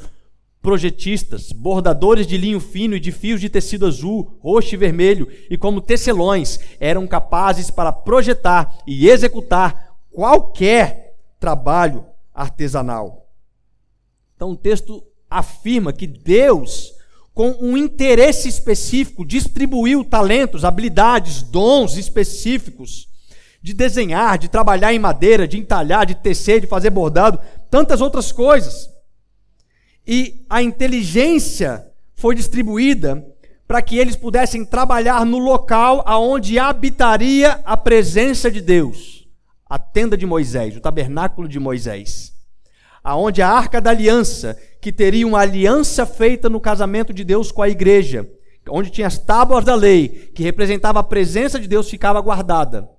projetistas, bordadores de linho fino e de fios de tecido azul, roxo e vermelho, e como tecelões, eram capazes para projetar e executar qualquer trabalho artesanal. Então o texto afirma que Deus, com um interesse específico, distribuiu talentos, habilidades, dons específicos de desenhar, de trabalhar em madeira, de entalhar, de tecer, de fazer bordado, tantas outras coisas. E a inteligência foi distribuída para que eles pudessem trabalhar no local aonde habitaria a presença de Deus, a tenda de Moisés, o tabernáculo de Moisés aonde a arca da aliança, que teria uma aliança feita no casamento de Deus com a igreja, onde tinha as tábuas da lei, que representava a presença de Deus, ficava guardada.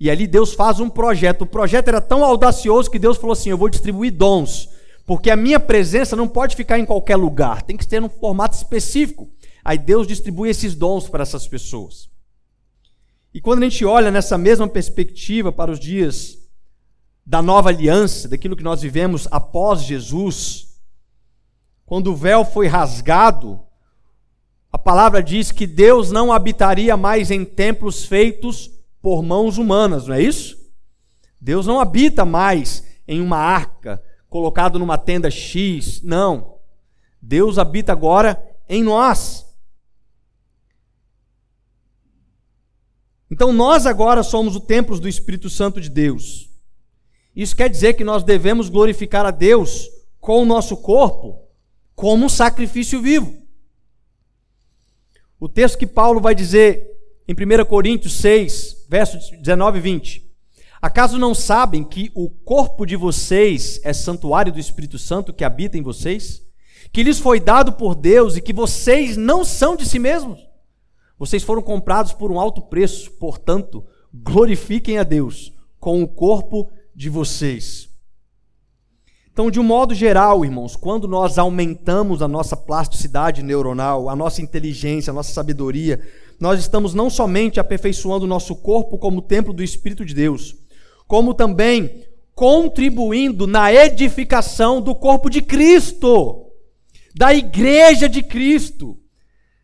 E ali Deus faz um projeto. O projeto era tão audacioso que Deus falou assim: Eu vou distribuir dons, porque a minha presença não pode ficar em qualquer lugar, tem que ter um formato específico. Aí Deus distribui esses dons para essas pessoas. E quando a gente olha nessa mesma perspectiva para os dias da nova aliança, daquilo que nós vivemos após Jesus, quando o véu foi rasgado, a palavra diz que Deus não habitaria mais em templos feitos por mãos humanas, não é isso? Deus não habita mais em uma arca, colocado numa tenda X, não. Deus habita agora em nós. Então nós agora somos o templo do Espírito Santo de Deus. Isso quer dizer que nós devemos glorificar a Deus com o nosso corpo como um sacrifício vivo. O texto que Paulo vai dizer em 1 Coríntios 6, versos 19 e 20. Acaso não sabem que o corpo de vocês é santuário do Espírito Santo que habita em vocês? Que lhes foi dado por Deus e que vocês não são de si mesmos? Vocês foram comprados por um alto preço, portanto, glorifiquem a Deus com o corpo de vocês. Então, de um modo geral, irmãos, quando nós aumentamos a nossa plasticidade neuronal, a nossa inteligência, a nossa sabedoria, nós estamos não somente aperfeiçoando o nosso corpo como templo do Espírito de Deus, como também contribuindo na edificação do corpo de Cristo, da igreja de Cristo,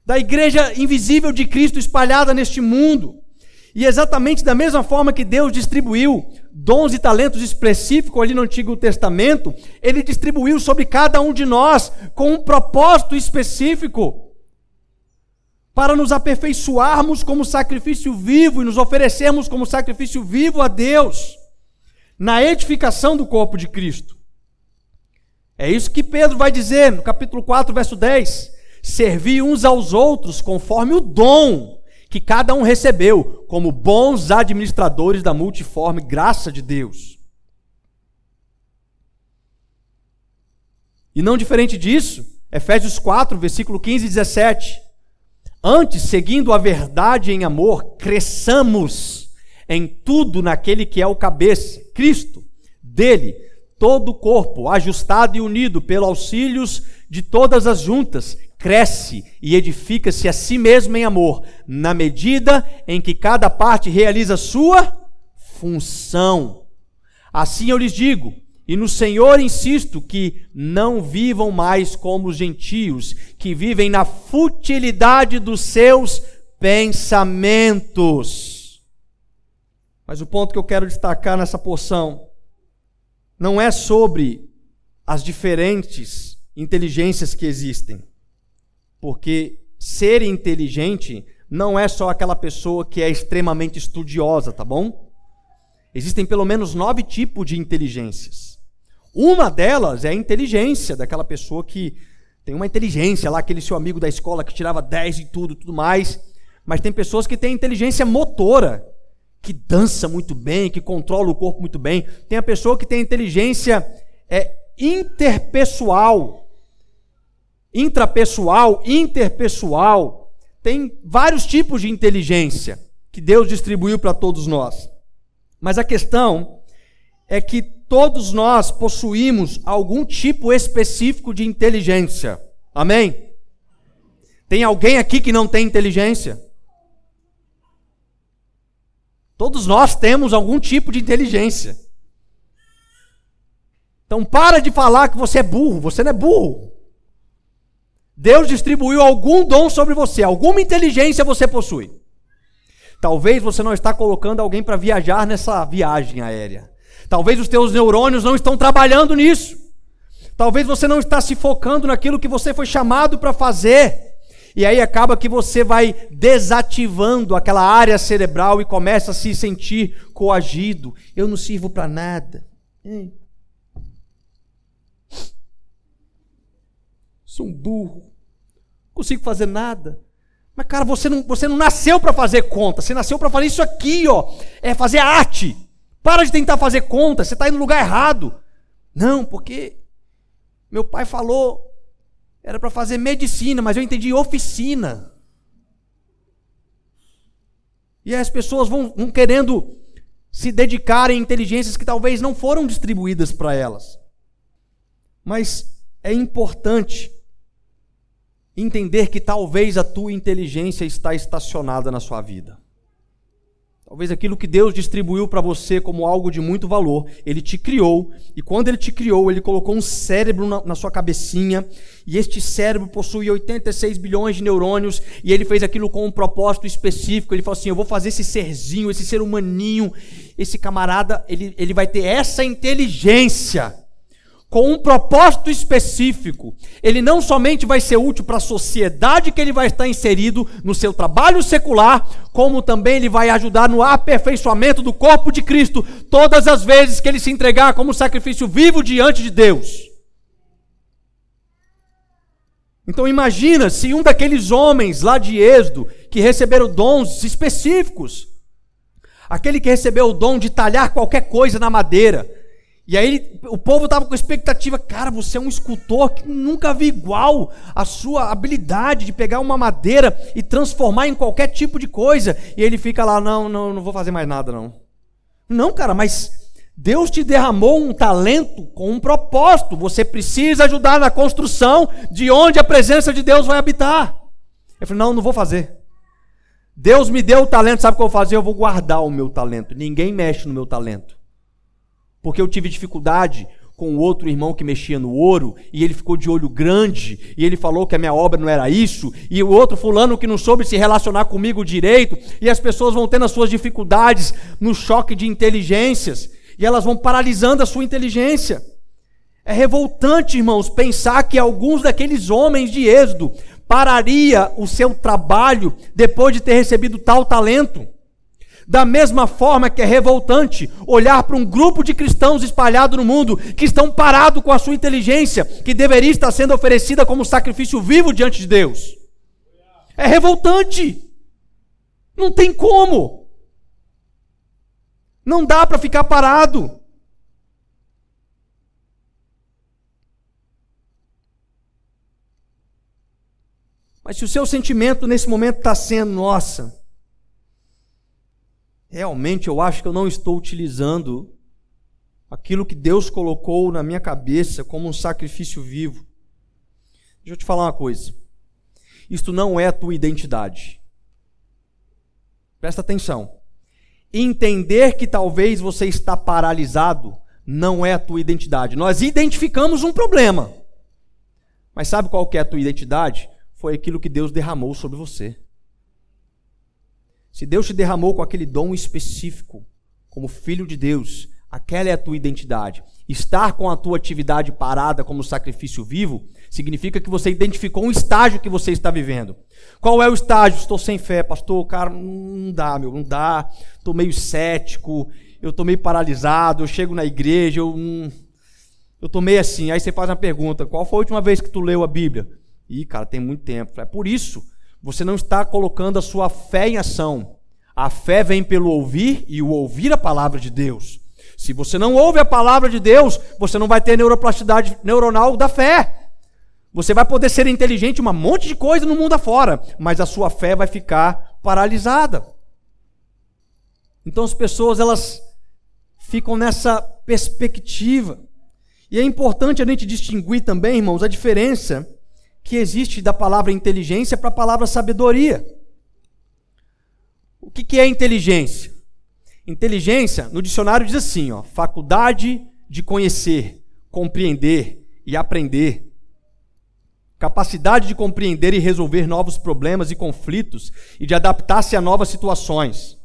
da igreja invisível de Cristo espalhada neste mundo. E exatamente da mesma forma que Deus distribuiu dons e talentos específicos ali no Antigo Testamento, ele distribuiu sobre cada um de nós com um propósito específico. para nos aperfeiçoarmos como sacrifício vivo e nos oferecermos como sacrifício vivo a Deus, na edificação do corpo de Cristo. É isso que Pedro vai dizer no capítulo 4, verso 10: Servi uns aos outros conforme o dom que cada um recebeu, como bons administradores da multiforme graça de Deus. E não diferente disso, Efésios 4, versículo 15 e 17 Antes, seguindo a verdade em amor, cresçamos em tudo naquele que é o cabeça, Cristo. Dele, todo o corpo, ajustado e unido pelo auxílios de todas as juntas, cresce e edifica-se a si mesmo em amor, na medida em que cada parte realiza sua função. Assim eu lhes digo, e no Senhor insisto que não vivam mais como os gentios, que vivem na futilidade dos seus pensamentos. Mas o ponto que eu quero destacar nessa porção não é sobre as diferentes inteligências que existem. Porque ser inteligente não é só aquela pessoa que é extremamente estudiosa, tá bom? Existem pelo menos nove tipos de inteligências. Uma delas é a inteligência daquela pessoa que tem uma inteligência lá, aquele seu amigo da escola que tirava 10 e tudo, tudo mais. Mas tem pessoas que têm inteligência motora, que dança muito bem, que controla o corpo muito bem. Tem a pessoa que tem inteligência é, interpessoal, intrapessoal, interpessoal. Tem vários tipos de inteligência que Deus distribuiu para todos nós. Mas a questão é que todos nós possuímos algum tipo específico de inteligência. Amém? Tem alguém aqui que não tem inteligência? Todos nós temos algum tipo de inteligência. Então para de falar que você é burro, você não é burro. Deus distribuiu algum dom sobre você, alguma inteligência você possui. Talvez você não está colocando alguém para viajar nessa viagem aérea. Talvez os teus neurônios não estão trabalhando nisso. Talvez você não está se focando naquilo que você foi chamado para fazer. E aí acaba que você vai desativando aquela área cerebral e começa a se sentir coagido. Eu não sirvo para nada. Hum. Sou um burro. Não consigo fazer nada. Mas cara, você não, você não nasceu para fazer conta. Você nasceu para fazer isso aqui, ó. É fazer arte. Para de tentar fazer conta, você está indo no lugar errado. Não, porque meu pai falou, era para fazer medicina, mas eu entendi oficina. E as pessoas vão, vão querendo se dedicar em inteligências que talvez não foram distribuídas para elas. Mas é importante entender que talvez a tua inteligência está estacionada na sua vida. Talvez aquilo que Deus distribuiu para você como algo de muito valor, Ele te criou, e quando Ele te criou, Ele colocou um cérebro na, na, sua cabecinha, e este cérebro possui 86 bilhões de neurônios, e Ele fez aquilo com um propósito específico. Ele falou assim: Eu vou fazer esse serzinho, esse ser humaninho, esse camarada, ele, ele vai ter essa inteligência com um propósito específico. Ele não somente vai ser útil para a sociedade que ele vai estar inserido no seu trabalho secular, como também ele vai ajudar no aperfeiçoamento do corpo de Cristo todas as vezes que ele se entregar como sacrifício vivo diante de Deus. Então imagina se um daqueles homens lá de Êxodo que receberam dons específicos, aquele que recebeu o dom de talhar qualquer coisa na madeira, e aí ele, o povo estava com expectativa, cara, você é um escultor que nunca vi igual a sua habilidade de pegar uma madeira e transformar em qualquer tipo de coisa. E ele fica lá, não, não, não vou fazer mais nada não. Não, cara, mas Deus te derramou um talento com um propósito. Você precisa ajudar na construção de onde a presença de Deus vai habitar. Eu falei, não, não vou fazer. Deus me deu o talento, sabe o que eu vou fazer? Eu vou guardar o meu talento. Ninguém mexe no meu talento porque eu tive dificuldade com o outro irmão que mexia no ouro, e ele ficou de olho grande, e ele falou que a minha obra não era isso, e o outro fulano que não soube se relacionar comigo direito, e as pessoas vão tendo as suas dificuldades no choque de inteligências, e elas vão paralisando a sua inteligência. É revoltante, irmãos, pensar que alguns daqueles homens de Êxodo pararia o seu trabalho depois de ter recebido tal talento. Da mesma forma que é revoltante olhar para um grupo de cristãos espalhados no mundo que estão parados com a sua inteligência, que deveria estar sendo oferecida como sacrifício vivo diante de Deus. É revoltante. Não tem como. Não dá para ficar parado. Mas se o seu sentimento nesse momento está sendo, nossa, realmente eu acho que eu não estou utilizando aquilo que Deus colocou na minha cabeça como um sacrifício vivo. Deixa eu te falar uma coisa. Isto não é a tua identidade. Presta atenção. Entender que talvez você está paralisado não é a tua identidade. Nós identificamos um problema. Mas sabe qual que é a tua identidade? foi aquilo que Deus derramou sobre você. Se Deus te derramou com aquele dom específico, como filho de Deus, aquela é a tua identidade. Estar com a tua atividade parada como sacrifício vivo significa que você identificou um estágio que você está vivendo. Qual é o estágio? Estou sem fé, pastor. Cara, não dá, meu, não dá. Estou meio cético, eu estou meio paralisado. Eu chego na igreja, eu, hum, eu estou meio assim. Aí você faz uma pergunta: qual foi a última vez que tu leu a Bíblia? Ih, cara, tem muito tempo. É por isso, você não está colocando a sua fé em ação. A fé vem pelo ouvir e o ouvir a palavra de Deus. Se você não ouve a palavra de Deus, você não vai ter neuroplasticidade neuronal da fé. Você vai poder ser inteligente um monte de coisa no mundo afora, mas a sua fé vai ficar paralisada. Então as pessoas elas ficam nessa perspectiva. E é importante a gente distinguir também, irmãos, a diferença que existe da palavra inteligência para a palavra sabedoria. O que, que é inteligência? Inteligência, no dicionário diz assim, ó, faculdade de conhecer, compreender e aprender. Capacidade de compreender e resolver novos problemas e conflitos e de adaptar-se a novas situações.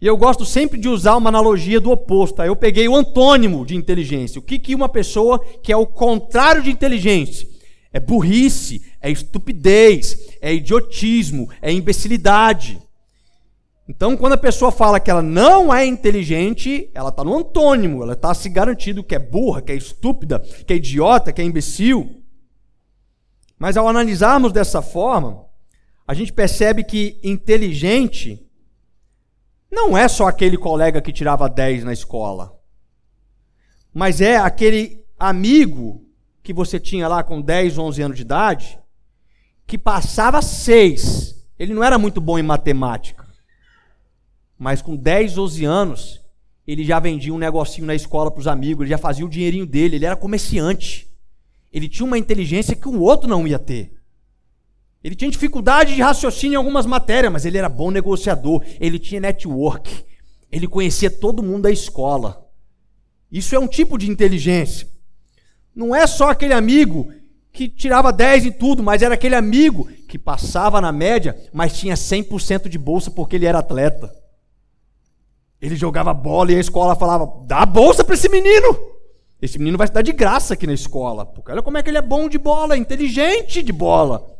E eu gosto sempre de usar uma analogia do oposto. Tá? Eu peguei o antônimo de inteligência. O que, que uma pessoa que é o contrário de inteligência? É burrice, é estupidez, é idiotismo, é imbecilidade. Então, quando a pessoa fala que ela não é inteligente, ela está no antônimo, ela está se garantindo que é burra, que é estúpida, que é idiota, que é imbecil. Mas ao analisarmos dessa forma, a gente percebe que inteligente não é só aquele colega que tirava 10 na escola, mas é aquele amigo que você tinha lá com 10, 11 anos de idade, que passava seis. Ele não era muito bom em matemática. Mas com 10, 12 anos, ele já vendia um negocinho na escola para os amigos, ele já fazia o dinheirinho dele, ele era comerciante. Ele tinha uma inteligência que o outro não ia ter. Ele tinha dificuldade de raciocínio em algumas matérias, mas ele era bom negociador, ele tinha network, ele conhecia todo mundo da escola. Isso é um tipo de inteligência. Não é só aquele amigo que tirava 10 em tudo, mas era aquele amigo que passava na média, mas tinha 100% de bolsa porque ele era atleta. Ele jogava bola e a escola falava: dá bolsa para esse menino. Esse menino vai estudar de graça aqui na escola. Porque olha como é que ele é bom de bola, inteligente de bola.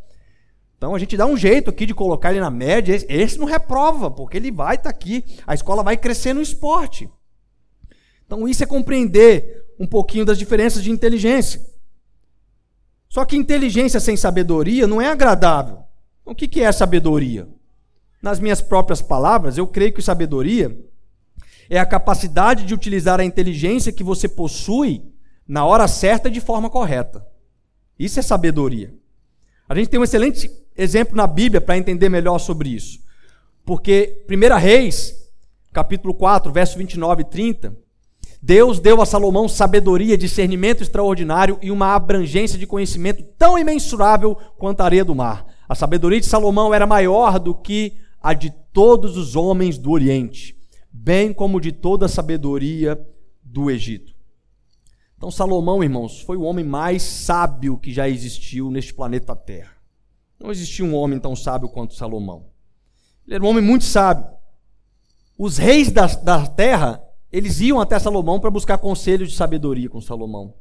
Então a gente dá um jeito aqui de colocar ele na média. Esse não reprova, porque ele vai estar tá aqui. A escola vai crescer no esporte. Então isso é compreender um pouquinho das diferenças de inteligência. Só que inteligência sem sabedoria não é agradável. O que é sabedoria? Nas minhas próprias palavras, eu creio que sabedoria é a capacidade de utilizar a inteligência que você possui na hora certa e de forma correta. Isso é sabedoria. A gente tem um excelente exemplo na Bíblia para entender melhor sobre isso. Porque 1 Reis, capítulo 4, verso 29 e 30, Deus deu a Salomão sabedoria, discernimento extraordinário e uma abrangência de conhecimento tão imensurável quanto a areia do mar. A sabedoria de Salomão era maior do que a de todos os homens do Oriente, bem como de toda a sabedoria do Egito. Então, Salomão, irmãos, foi o homem mais sábio que já existiu neste planeta Terra. Não existia um homem tão sábio quanto Salomão. Ele era um homem muito sábio. Os reis da, da terra eles iam até Salomão para buscar conselhos de sabedoria com Salomão.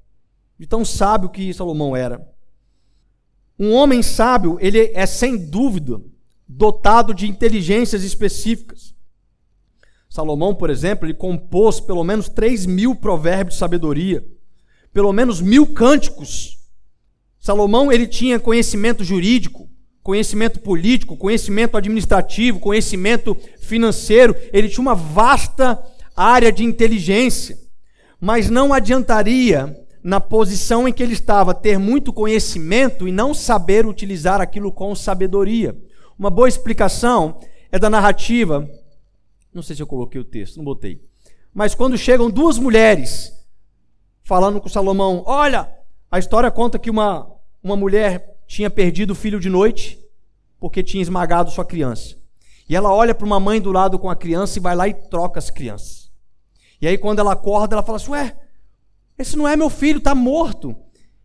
De tão sábio que Salomão era. Um homem sábio, ele é sem dúvida dotado de inteligências específicas. Salomão, por exemplo, ele compôs pelo menos 3 mil provérbios de sabedoria, pelo menos mil cânticos. Salomão, ele tinha conhecimento jurídico, conhecimento político, conhecimento administrativo, conhecimento financeiro, ele tinha uma vasta área de inteligência. Mas não adiantaria, na posição em que ele estava, ter muito conhecimento e não saber utilizar aquilo com sabedoria. Uma boa explicação é da narrativa. Não sei se eu coloquei o texto, não botei. Mas quando chegam duas mulheres falando com Salomão, olha, a história conta que uma, uma mulher tinha perdido o filho de noite porque tinha esmagado sua criança. E ela olha para uma mãe do lado com a criança e vai lá e troca as crianças. E aí quando ela acorda, ela fala assim: "Ué, esse não é meu filho, está morto".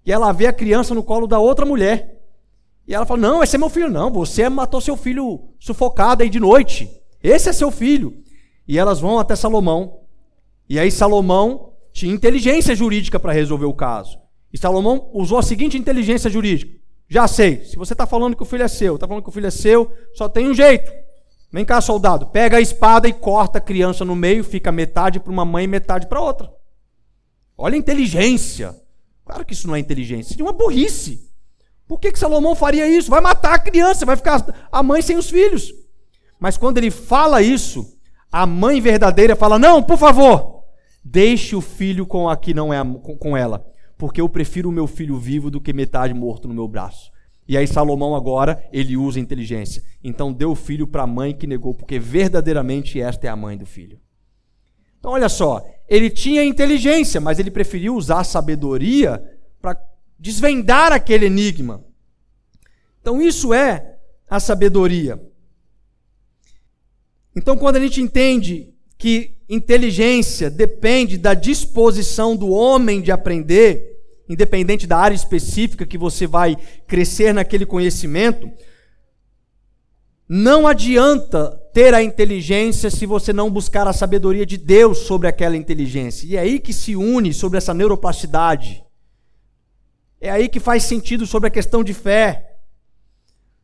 E ela vê a criança no colo da outra mulher. E ela fala: "Não, esse é meu filho não, você matou seu filho sufocado aí de noite. Esse é seu filho". E elas vão até Salomão. E aí Salomão tinha inteligência jurídica para resolver o caso. E Salomão usou a seguinte inteligência jurídica: já sei. Se você está falando que o filho é seu, está falando que o filho é seu, só tem um jeito. Vem cá, soldado. Pega a espada e corta a criança no meio, fica metade para uma mãe e metade para outra. Olha a inteligência. Claro que isso não é inteligência, é uma burrice. Por que, que Salomão faria isso? Vai matar a criança, vai ficar a mãe sem os filhos. Mas quando ele fala isso, a mãe verdadeira fala: Não, por favor, deixe o filho com a que não é com ela porque eu prefiro o meu filho vivo do que metade morto no meu braço. E aí Salomão agora, ele usa inteligência. Então deu o filho para a mãe que negou, porque verdadeiramente esta é a mãe do filho. Então olha só, ele tinha inteligência, mas ele preferiu usar a sabedoria para desvendar aquele enigma. Então isso é a sabedoria. Então quando a gente entende que inteligência depende da disposição do homem de aprender, independente da área específica que você vai crescer naquele conhecimento, não adianta ter a inteligência se você não buscar a sabedoria de Deus sobre aquela inteligência. E é aí que se une sobre essa neuroplasticidade. É aí que faz sentido sobre a questão de fé.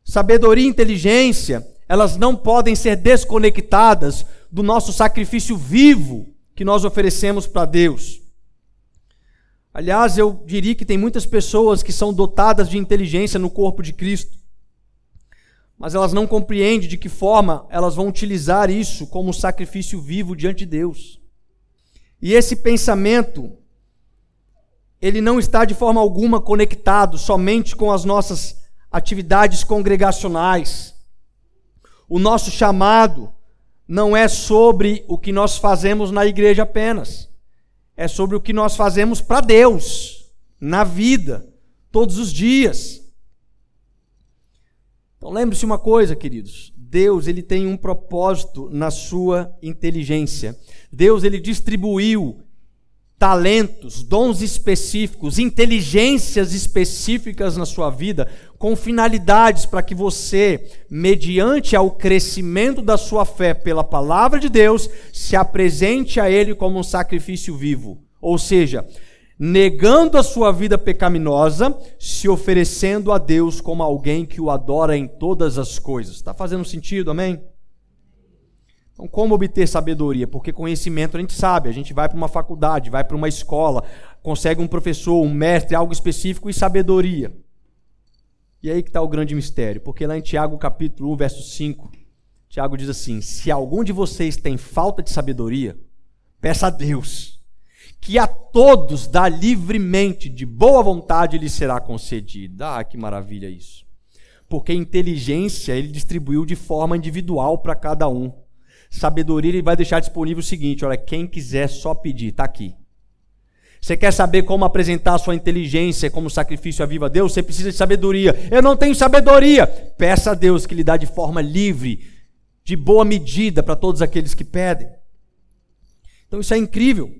Sabedoria e inteligência, elas não podem ser desconectadas do nosso sacrifício vivo que nós oferecemos para Deus. Aliás, eu diria que tem muitas pessoas que são dotadas de inteligência no corpo de Cristo, mas elas não compreendem de que forma elas vão utilizar isso como sacrifício vivo diante de Deus. E esse pensamento, ele não está de forma alguma conectado somente com as nossas atividades congregacionais. O nosso chamado não é sobre o que nós fazemos na igreja apenas é sobre o que nós fazemos para Deus, na vida, todos os dias. Então lembre-se uma coisa, queridos. Deus, ele tem um propósito na sua inteligência. Deus, ele distribuiu talentos, dons específicos, inteligências específicas na sua vida, com finalidades para que você, mediante ao crescimento da sua fé pela palavra de Deus, se apresente a Ele como um sacrifício vivo. Ou seja, negando a sua vida pecaminosa, se oferecendo a Deus como alguém que o adora em todas as coisas. Está fazendo sentido, amém? Então, como obter sabedoria? Porque conhecimento a gente sabe, a gente vai para uma faculdade, vai para uma escola, consegue um professor, um mestre, algo específico e sabedoria. E aí que está o grande mistério, porque lá em Tiago capítulo 1, verso 5, Tiago diz assim: Se algum de vocês tem falta de sabedoria, peça a Deus, que a todos dá livremente, de boa vontade lhe será concedida. Ah, que maravilha isso! Porque inteligência ele distribuiu de forma individual para cada um. Sabedoria ele vai deixar disponível o seguinte: olha, quem quiser só pedir, está aqui. Você quer saber como apresentar a sua inteligência como sacrifício a viva Deus? Você precisa de sabedoria. Eu não tenho sabedoria. Peça a Deus que lhe dá de forma livre, de boa medida para todos aqueles que pedem. Então isso é incrível.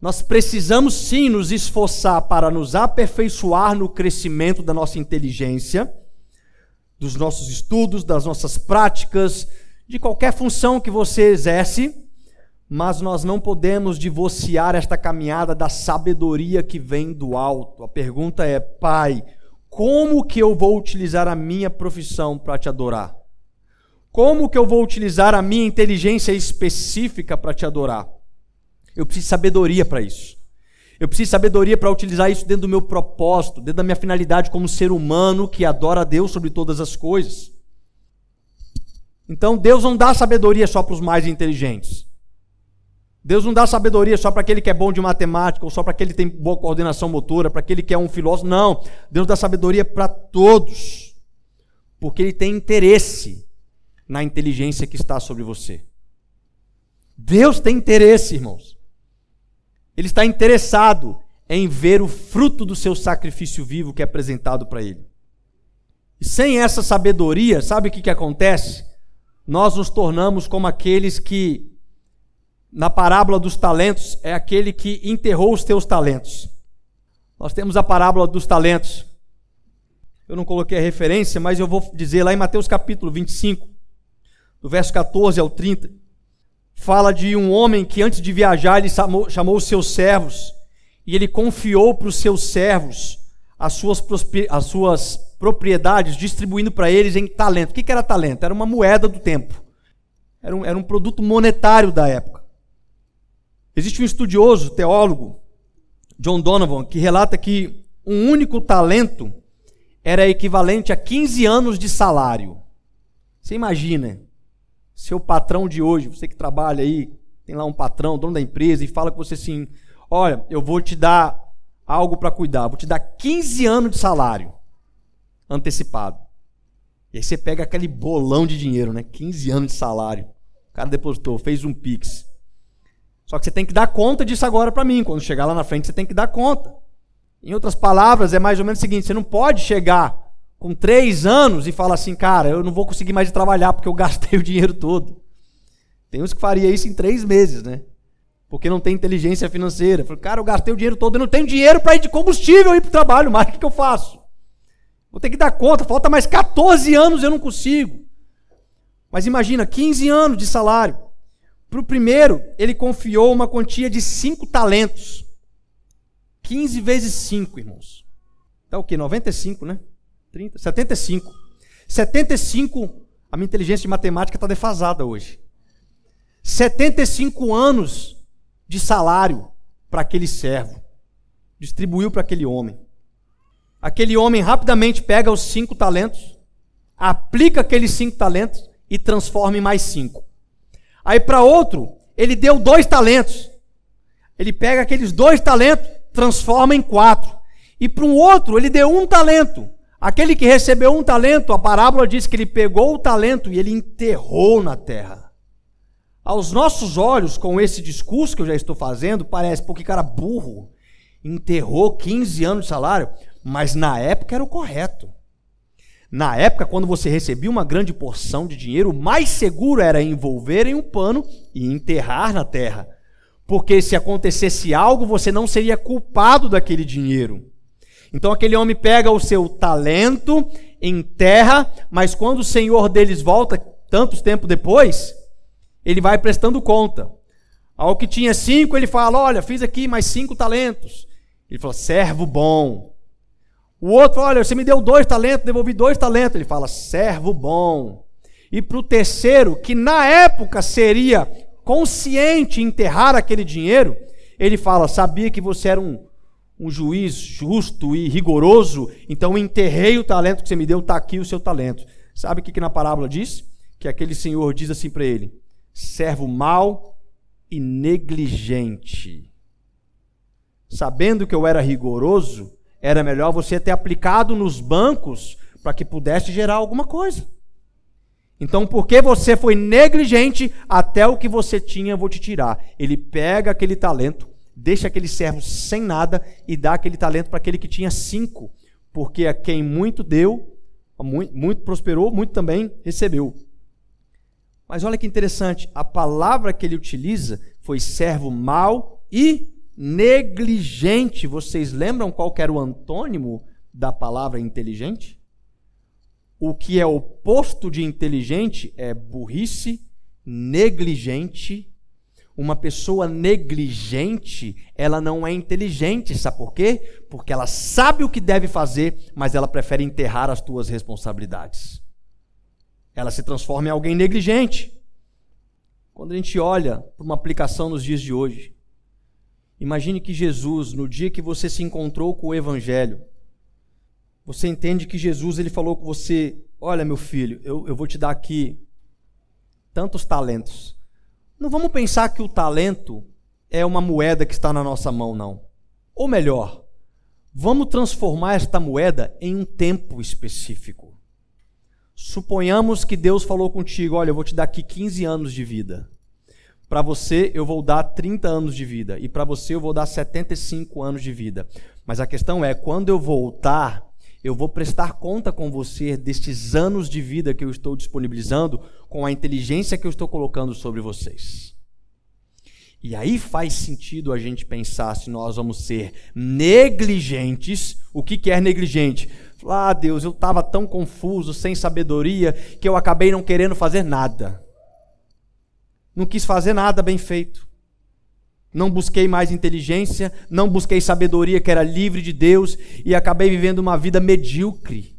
Nós precisamos sim nos esforçar para nos aperfeiçoar no crescimento da nossa inteligência, dos nossos estudos, das nossas práticas, de qualquer função que você exerce, mas nós não podemos divorciar esta caminhada da sabedoria que vem do alto. A pergunta é, Pai, como que eu vou utilizar a minha profissão para te adorar? Como que eu vou utilizar a minha inteligência específica para te adorar? Eu preciso de sabedoria para isso. Eu preciso de sabedoria para utilizar isso dentro do meu propósito, dentro da minha finalidade como ser humano que adora a Deus sobre todas as coisas. Então, Deus não dá sabedoria só para os mais inteligentes. Deus não dá sabedoria só para aquele que é bom de matemática, ou só para aquele que tem boa coordenação motora, para aquele que é um filósofo. Não. Deus dá sabedoria para todos. Porque Ele tem interesse na inteligência que está sobre você. Deus tem interesse, irmãos. Ele está interessado em ver o fruto do seu sacrifício vivo que é apresentado para Ele. E sem essa sabedoria, sabe o que, que acontece? Nós nos tornamos como aqueles que na parábola dos talentos é aquele que enterrou os teus talentos. Nós temos a parábola dos talentos. Eu não coloquei a referência, mas eu vou dizer lá em Mateus capítulo 25, do verso 14 ao 30, fala de um homem que antes de viajar ele chamou, chamou os seus servos e ele confiou para os seus servos as suas, as suas propriedades, distribuindo para eles em talento. O que era talento? Era uma moeda do tempo. Era um, era um produto monetário da época. Existe um estudioso, teólogo, John Donovan, que relata que um único talento era equivalente a 15 anos de salário. Você imagina, seu patrão de hoje, você que trabalha aí, tem lá um patrão, dono da empresa, e fala com você assim: Olha, eu vou te dar algo para cuidar, vou te dar 15 anos de salário antecipado. E aí você pega aquele bolão de dinheiro, né? 15 anos de salário. O cara depositou, fez um Pix. Só que você tem que dar conta disso agora para mim. Quando chegar lá na frente, você tem que dar conta. Em outras palavras, é mais ou menos o seguinte: você não pode chegar com três anos e falar assim, cara, eu não vou conseguir mais trabalhar porque eu gastei o dinheiro todo. Tem uns que faria isso em três meses, né? Porque não tem inteligência financeira. Cara, eu gastei o dinheiro todo, eu não tenho dinheiro para ir de combustível ir para o trabalho, mas o que, que eu faço? Vou ter que dar conta, falta mais 14 anos eu não consigo. Mas imagina, 15 anos de salário. Para o primeiro, ele confiou uma quantia de cinco talentos. 15 vezes 5, irmãos. Dá o quê? 95, né? 30, 75. 75, a minha inteligência de matemática está defasada hoje. 75 anos de salário para aquele servo. Distribuiu para aquele homem. Aquele homem rapidamente pega os cinco talentos, aplica aqueles cinco talentos e transforma em mais cinco. Aí para outro, ele deu dois talentos. Ele pega aqueles dois talentos, transforma em quatro. E para um outro, ele deu um talento. Aquele que recebeu um talento, a parábola diz que ele pegou o talento e ele enterrou na terra. Aos nossos olhos, com esse discurso que eu já estou fazendo, parece, porque cara burro, enterrou 15 anos de salário, mas na época era o correto. Na época, quando você recebia uma grande porção de dinheiro, o mais seguro era envolver em um pano e enterrar na terra. Porque se acontecesse algo, você não seria culpado daquele dinheiro. Então aquele homem pega o seu talento, enterra, mas quando o senhor deles volta, tantos tempo depois, ele vai prestando conta. Ao que tinha cinco, ele fala: Olha, fiz aqui mais cinco talentos. Ele fala: servo bom. O outro, olha, você me deu dois talentos, devolvi dois talentos. Ele fala, servo bom. E para o terceiro, que na época seria consciente enterrar aquele dinheiro, ele fala, sabia que você era um, um juiz justo e rigoroso, então enterrei o talento que você me deu, está aqui o seu talento. Sabe o que, que na parábola diz? Que aquele senhor diz assim para ele: servo mau e negligente. Sabendo que eu era rigoroso, era melhor você ter aplicado nos bancos para que pudesse gerar alguma coisa. Então, porque você foi negligente, até o que você tinha eu vou te tirar. Ele pega aquele talento, deixa aquele servo sem nada e dá aquele talento para aquele que tinha cinco. Porque a quem muito deu, muito, muito prosperou, muito também recebeu. Mas olha que interessante, a palavra que ele utiliza foi servo mau e negligente. Vocês lembram qual era o antônimo da palavra inteligente? O que é oposto de inteligente é burrice, negligente. Uma pessoa negligente, ela não é inteligente, sabe por quê? Porque ela sabe o que deve fazer, mas ela prefere enterrar as tuas responsabilidades. Ela se transforma em alguém negligente. Quando a gente olha para uma aplicação nos dias de hoje, imagine que Jesus, no dia que você se encontrou com o Evangelho, você entende que Jesus ele falou com você: Olha, meu filho, eu, eu vou te dar aqui tantos talentos. Não vamos pensar que o talento é uma moeda que está na nossa mão, não. Ou melhor, vamos transformar esta moeda em um tempo específico. Suponhamos que Deus falou contigo: Olha, eu vou te dar aqui 15 anos de vida. Para você, eu vou dar 30 anos de vida. E para você, eu vou dar 75 anos de vida. Mas a questão é: quando eu voltar, eu vou prestar conta com você destes anos de vida que eu estou disponibilizando com a inteligência que eu estou colocando sobre vocês. E aí faz sentido a gente pensar se nós vamos ser negligentes. O que, é negligente? Ah, Deus, eu estava tão confuso, sem sabedoria, que eu acabei não querendo fazer nada. Não quis fazer nada bem feito. Não busquei mais inteligência, não busquei sabedoria que era livre de Deus e acabei vivendo uma vida medíocre.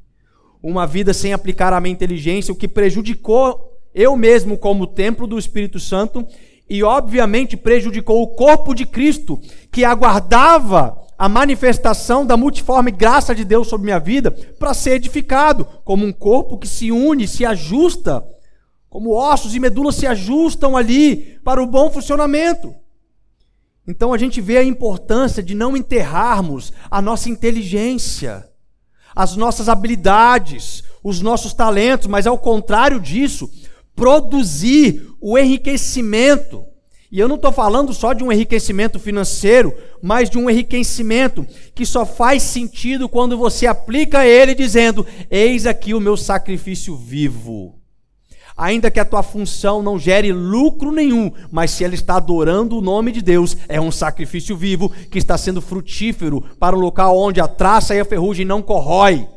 Uma vida sem aplicar a minha inteligência, o que prejudicou eu mesmo como templo do Espírito Santo e obviamente prejudicou o corpo de Cristo, que aguardava a manifestação da multiforme graça de Deus sobre minha vida para ser edificado como um corpo que se une, se ajusta, como ossos e medulas se ajustam ali para o bom funcionamento. Então a gente vê a importância de não enterrarmos a nossa inteligência, as nossas habilidades, os nossos talentos, mas ao contrário disso, produzir o enriquecimento. E eu não estou falando só de um enriquecimento financeiro, mas de um enriquecimento que só faz sentido quando você aplica ele dizendo: Eis aqui o meu sacrifício vivo ainda que a tua função não gere lucro nenhum, mas se ela está adorando o nome de Deus, é um sacrifício vivo que está sendo frutífero para o local onde a traça e a ferrugem não corrói,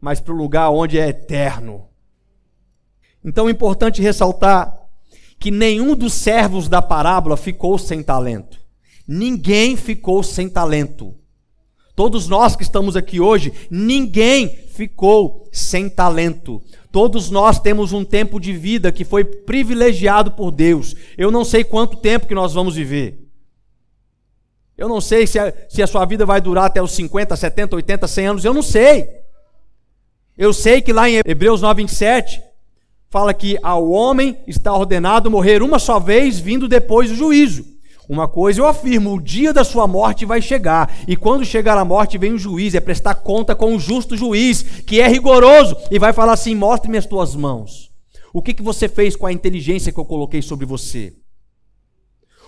mas para o lugar onde é eterno. Então é importante ressaltar que nenhum dos servos da parábola ficou sem talento. Ninguém ficou sem talento. Todos nós que estamos aqui hoje, ninguém ficou sem talento. Todos nós temos um tempo de vida que foi privilegiado por Deus. Eu não sei quanto tempo que nós vamos viver. Eu não sei se a, se a sua vida vai durar até os 50, 70, 80, 100 anos. Eu não sei. Eu sei que lá em Hebreus 9, 27, fala que ao homem está ordenado morrer uma só vez, vindo depois do juízo. Uma coisa eu afirmo: o dia da sua morte vai chegar, e quando chegar a morte, vem o juiz, é prestar conta com o justo juiz, que é rigoroso, e vai falar assim: mostre-me as tuas mãos. O que, que você fez com a inteligência que eu coloquei sobre você?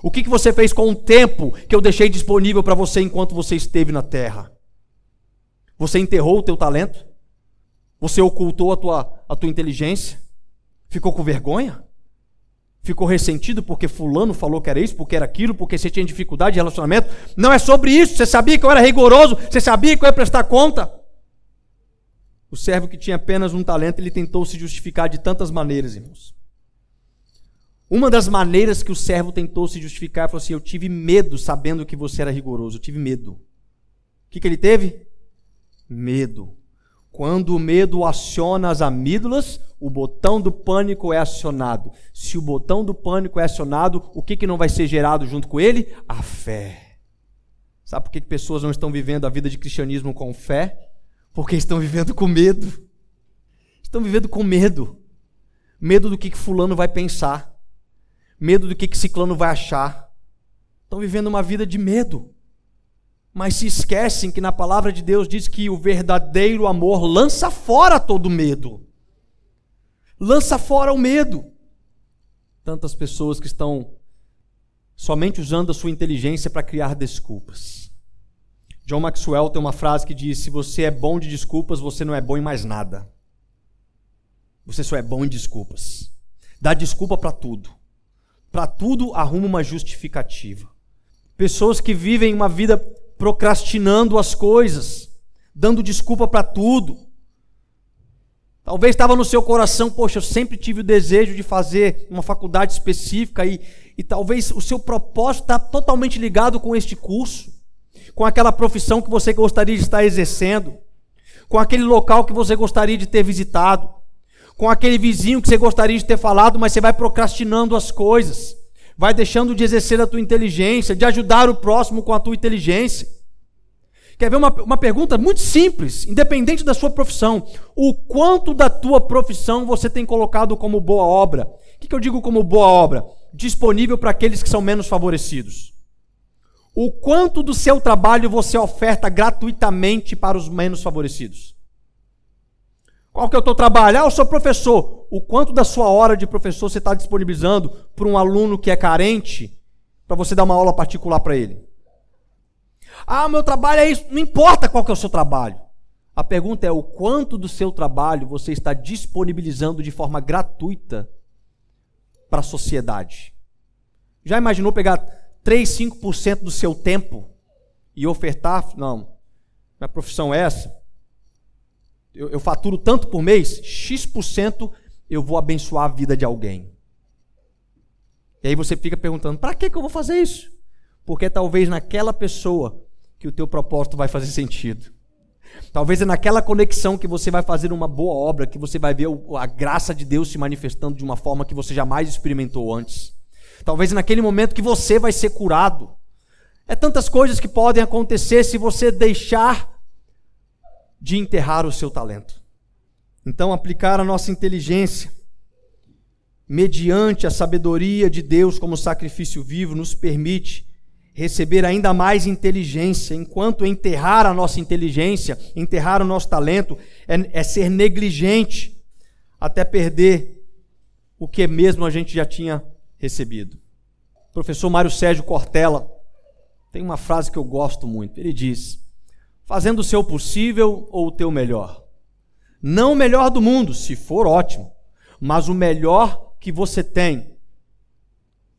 O que, que você fez com o tempo que eu deixei disponível para você enquanto você esteve na terra? Você enterrou o teu talento? Você ocultou a tua, a tua inteligência? Ficou com vergonha? Ficou ressentido porque fulano falou que era isso, porque era aquilo, porque você tinha dificuldade de relacionamento. Não é sobre isso. Você sabia que eu era rigoroso, você sabia que eu ia prestar conta. O servo que tinha apenas um talento, ele tentou se justificar de tantas maneiras, irmãos. Uma das maneiras que o servo tentou se justificar foi assim: Eu tive medo sabendo que você era rigoroso, eu tive medo. O que, que ele teve? Medo. Quando o medo aciona as amígdalas, o botão do pânico é acionado. Se o botão do pânico é acionado, o que, que não vai ser gerado junto com ele? A fé. Sabe por que pessoas não estão vivendo a vida de cristianismo com fé? Porque estão vivendo com medo. Estão vivendo com medo. Medo do que, que fulano vai pensar. Medo do que, que ciclano vai achar. Estão vivendo uma vida de medo. Mas se esquecem que na palavra de Deus diz que o verdadeiro amor lança fora todo medo lança fora o medo. Tantas pessoas que estão somente usando a sua inteligência para criar desculpas. John Maxwell tem uma frase que diz: Se você é bom de desculpas, você não é bom em mais nada. Você só é bom em desculpas. Dá desculpa para tudo. Para tudo arruma uma justificativa. Pessoas que vivem uma vida procrastinando as coisas, dando desculpa para tudo. Talvez estava no seu coração, poxa, eu sempre tive o desejo de fazer uma faculdade específica e, e talvez o seu propósito está totalmente ligado com este curso, com aquela profissão que você gostaria de estar exercendo, com aquele local que você gostaria de ter visitado, com aquele vizinho que você gostaria de ter falado, mas você vai procrastinando as coisas, vai deixando de exercer a tua inteligência, de ajudar o próximo com a tua inteligência. Quer ver uma, uma pergunta muito simples, independente da sua profissão. O quanto da tua profissão você tem colocado como boa obra? O que, que eu digo como boa obra? Disponível para aqueles que são menos favorecidos. O quanto do seu trabalho você oferta gratuitamente para os menos favorecidos? Qual que é o teu trabalho? Ah, eu sou professor. O quanto da sua hora de professor você está disponibilizando para um aluno que é carente para você dar uma aula particular para ele? Ah, meu trabalho é isso. Não importa qual que é o seu trabalho. A pergunta é o quanto do seu trabalho você está disponibilizando de forma gratuita para a sociedade. Já imaginou pegar 3, 5% do seu tempo e ofertar? Não. Minha profissão é essa. Eu, eu faturo tanto por mês, X% eu vou abençoar a vida de alguém. E aí você fica perguntando: para que, que eu vou fazer isso? Porque talvez naquela pessoa que o teu propósito vai fazer sentido. Talvez é naquela conexão que você vai fazer uma boa obra, que você vai ver a graça de Deus se manifestando de uma forma que você jamais experimentou antes. Talvez é naquele momento que você vai ser curado. É tantas coisas que podem acontecer se você deixar de enterrar o seu talento. Então, aplicar a nossa inteligência mediante a sabedoria de Deus como sacrifício vivo nos permite receber ainda mais inteligência, enquanto enterrar a nossa inteligência, enterrar o nosso talento, é, é ser negligente até perder o que mesmo a gente já tinha recebido. O professor Mário Sérgio Cortella tem uma frase que eu gosto muito. Ele diz: fazendo o seu possível ou o teu melhor. Não o melhor do mundo, se for ótimo, mas o melhor que você tem.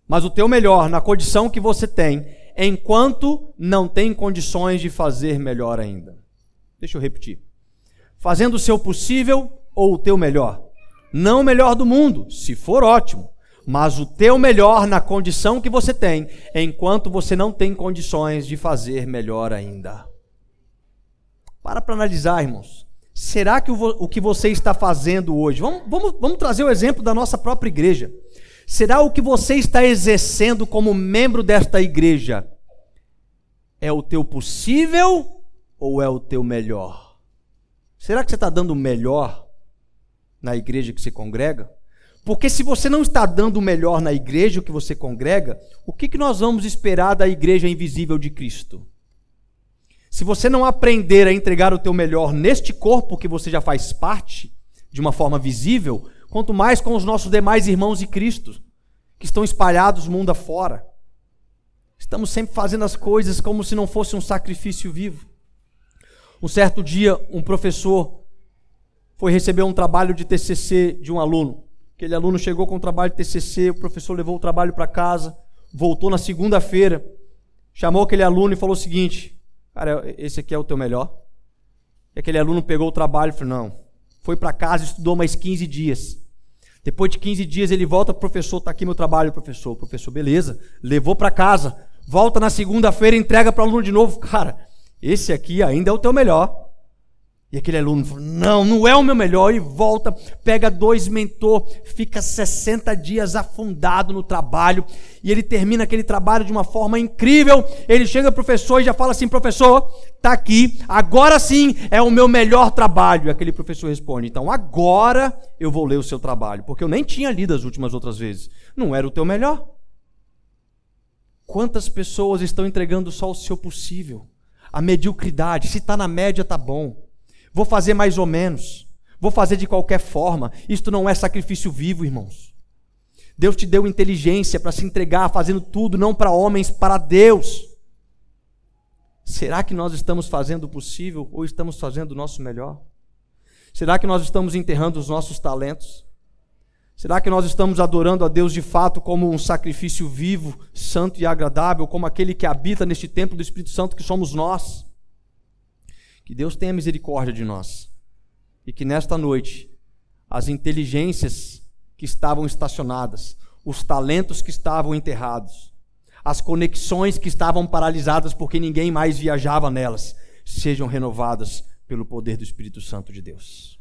Mas o teu melhor na condição que você tem enquanto não tem condições de fazer melhor ainda. Deixa eu repetir. Fazendo o seu possível ou o teu melhor. Não o melhor do mundo, se for ótimo, mas o teu melhor na condição que você tem, enquanto você não tem condições de fazer melhor ainda. Para para analisar, irmãos. Será que o, o que você está fazendo hoje? Vamos, vamos, vamos trazer o exemplo da nossa própria igreja. Será o que você está exercendo como membro desta igreja é o teu possível ou é o teu melhor? Será que você está dando o melhor na igreja que você congrega? Porque se você não está dando o melhor na igreja que você congrega, o que, que nós vamos esperar da igreja invisível de Cristo? Se você não aprender a entregar o teu melhor neste corpo que você já faz parte, de uma forma visível, quanto mais com os nossos demais irmãos em Cristo, que estão espalhados mundo afora. Estamos sempre fazendo as coisas como se não fosse um sacrifício vivo. Um certo dia, um professor foi receber um trabalho de TCC de um aluno. Aquele aluno chegou com o trabalho de TCC, o professor levou o trabalho para casa, voltou na segunda-feira, chamou aquele aluno e falou o seguinte: Cara, esse aqui é o teu melhor. E aquele aluno pegou o trabalho e falou: Não, foi para casa, estudou mais 15 dias. Depois de 15 dias ele volta, professor, está aqui meu trabalho, professor. Professor, beleza. Levou para casa. Volta na segunda-feira, entrega para o aluno de novo. Cara, esse aqui ainda é o teu melhor. E aquele aluno falou: Não, não é o meu melhor. E volta, pega dois mentor, fica 60 dias afundado no trabalho. E ele termina aquele trabalho de uma forma incrível. Ele chega ao professor e já fala assim: Professor, tá aqui, agora sim é o meu melhor trabalho. E aquele professor responde: Então agora eu vou ler o seu trabalho, porque eu nem tinha lido as últimas outras vezes. Não era o teu melhor. Quantas pessoas estão entregando só o seu possível? A mediocridade, se está na média, tá bom. Vou fazer mais ou menos. Vou fazer de qualquer forma. Isto não é sacrifício vivo, irmãos. Deus te deu inteligência para se entregar fazendo tudo, não para homens, para Deus. Será que nós estamos fazendo o possível ou estamos fazendo o nosso melhor? Será que nós estamos enterrando os nossos talentos? Será que nós estamos adorando a Deus de fato como um sacrifício vivo, santo e agradável, como aquele que habita neste templo do Espírito Santo que somos nós? Que Deus tenha misericórdia de nós e que nesta noite as inteligências que estavam estacionadas, os talentos que estavam enterrados, as conexões que estavam paralisadas porque ninguém mais viajava nelas, sejam renovadas pelo poder do Espírito Santo de Deus.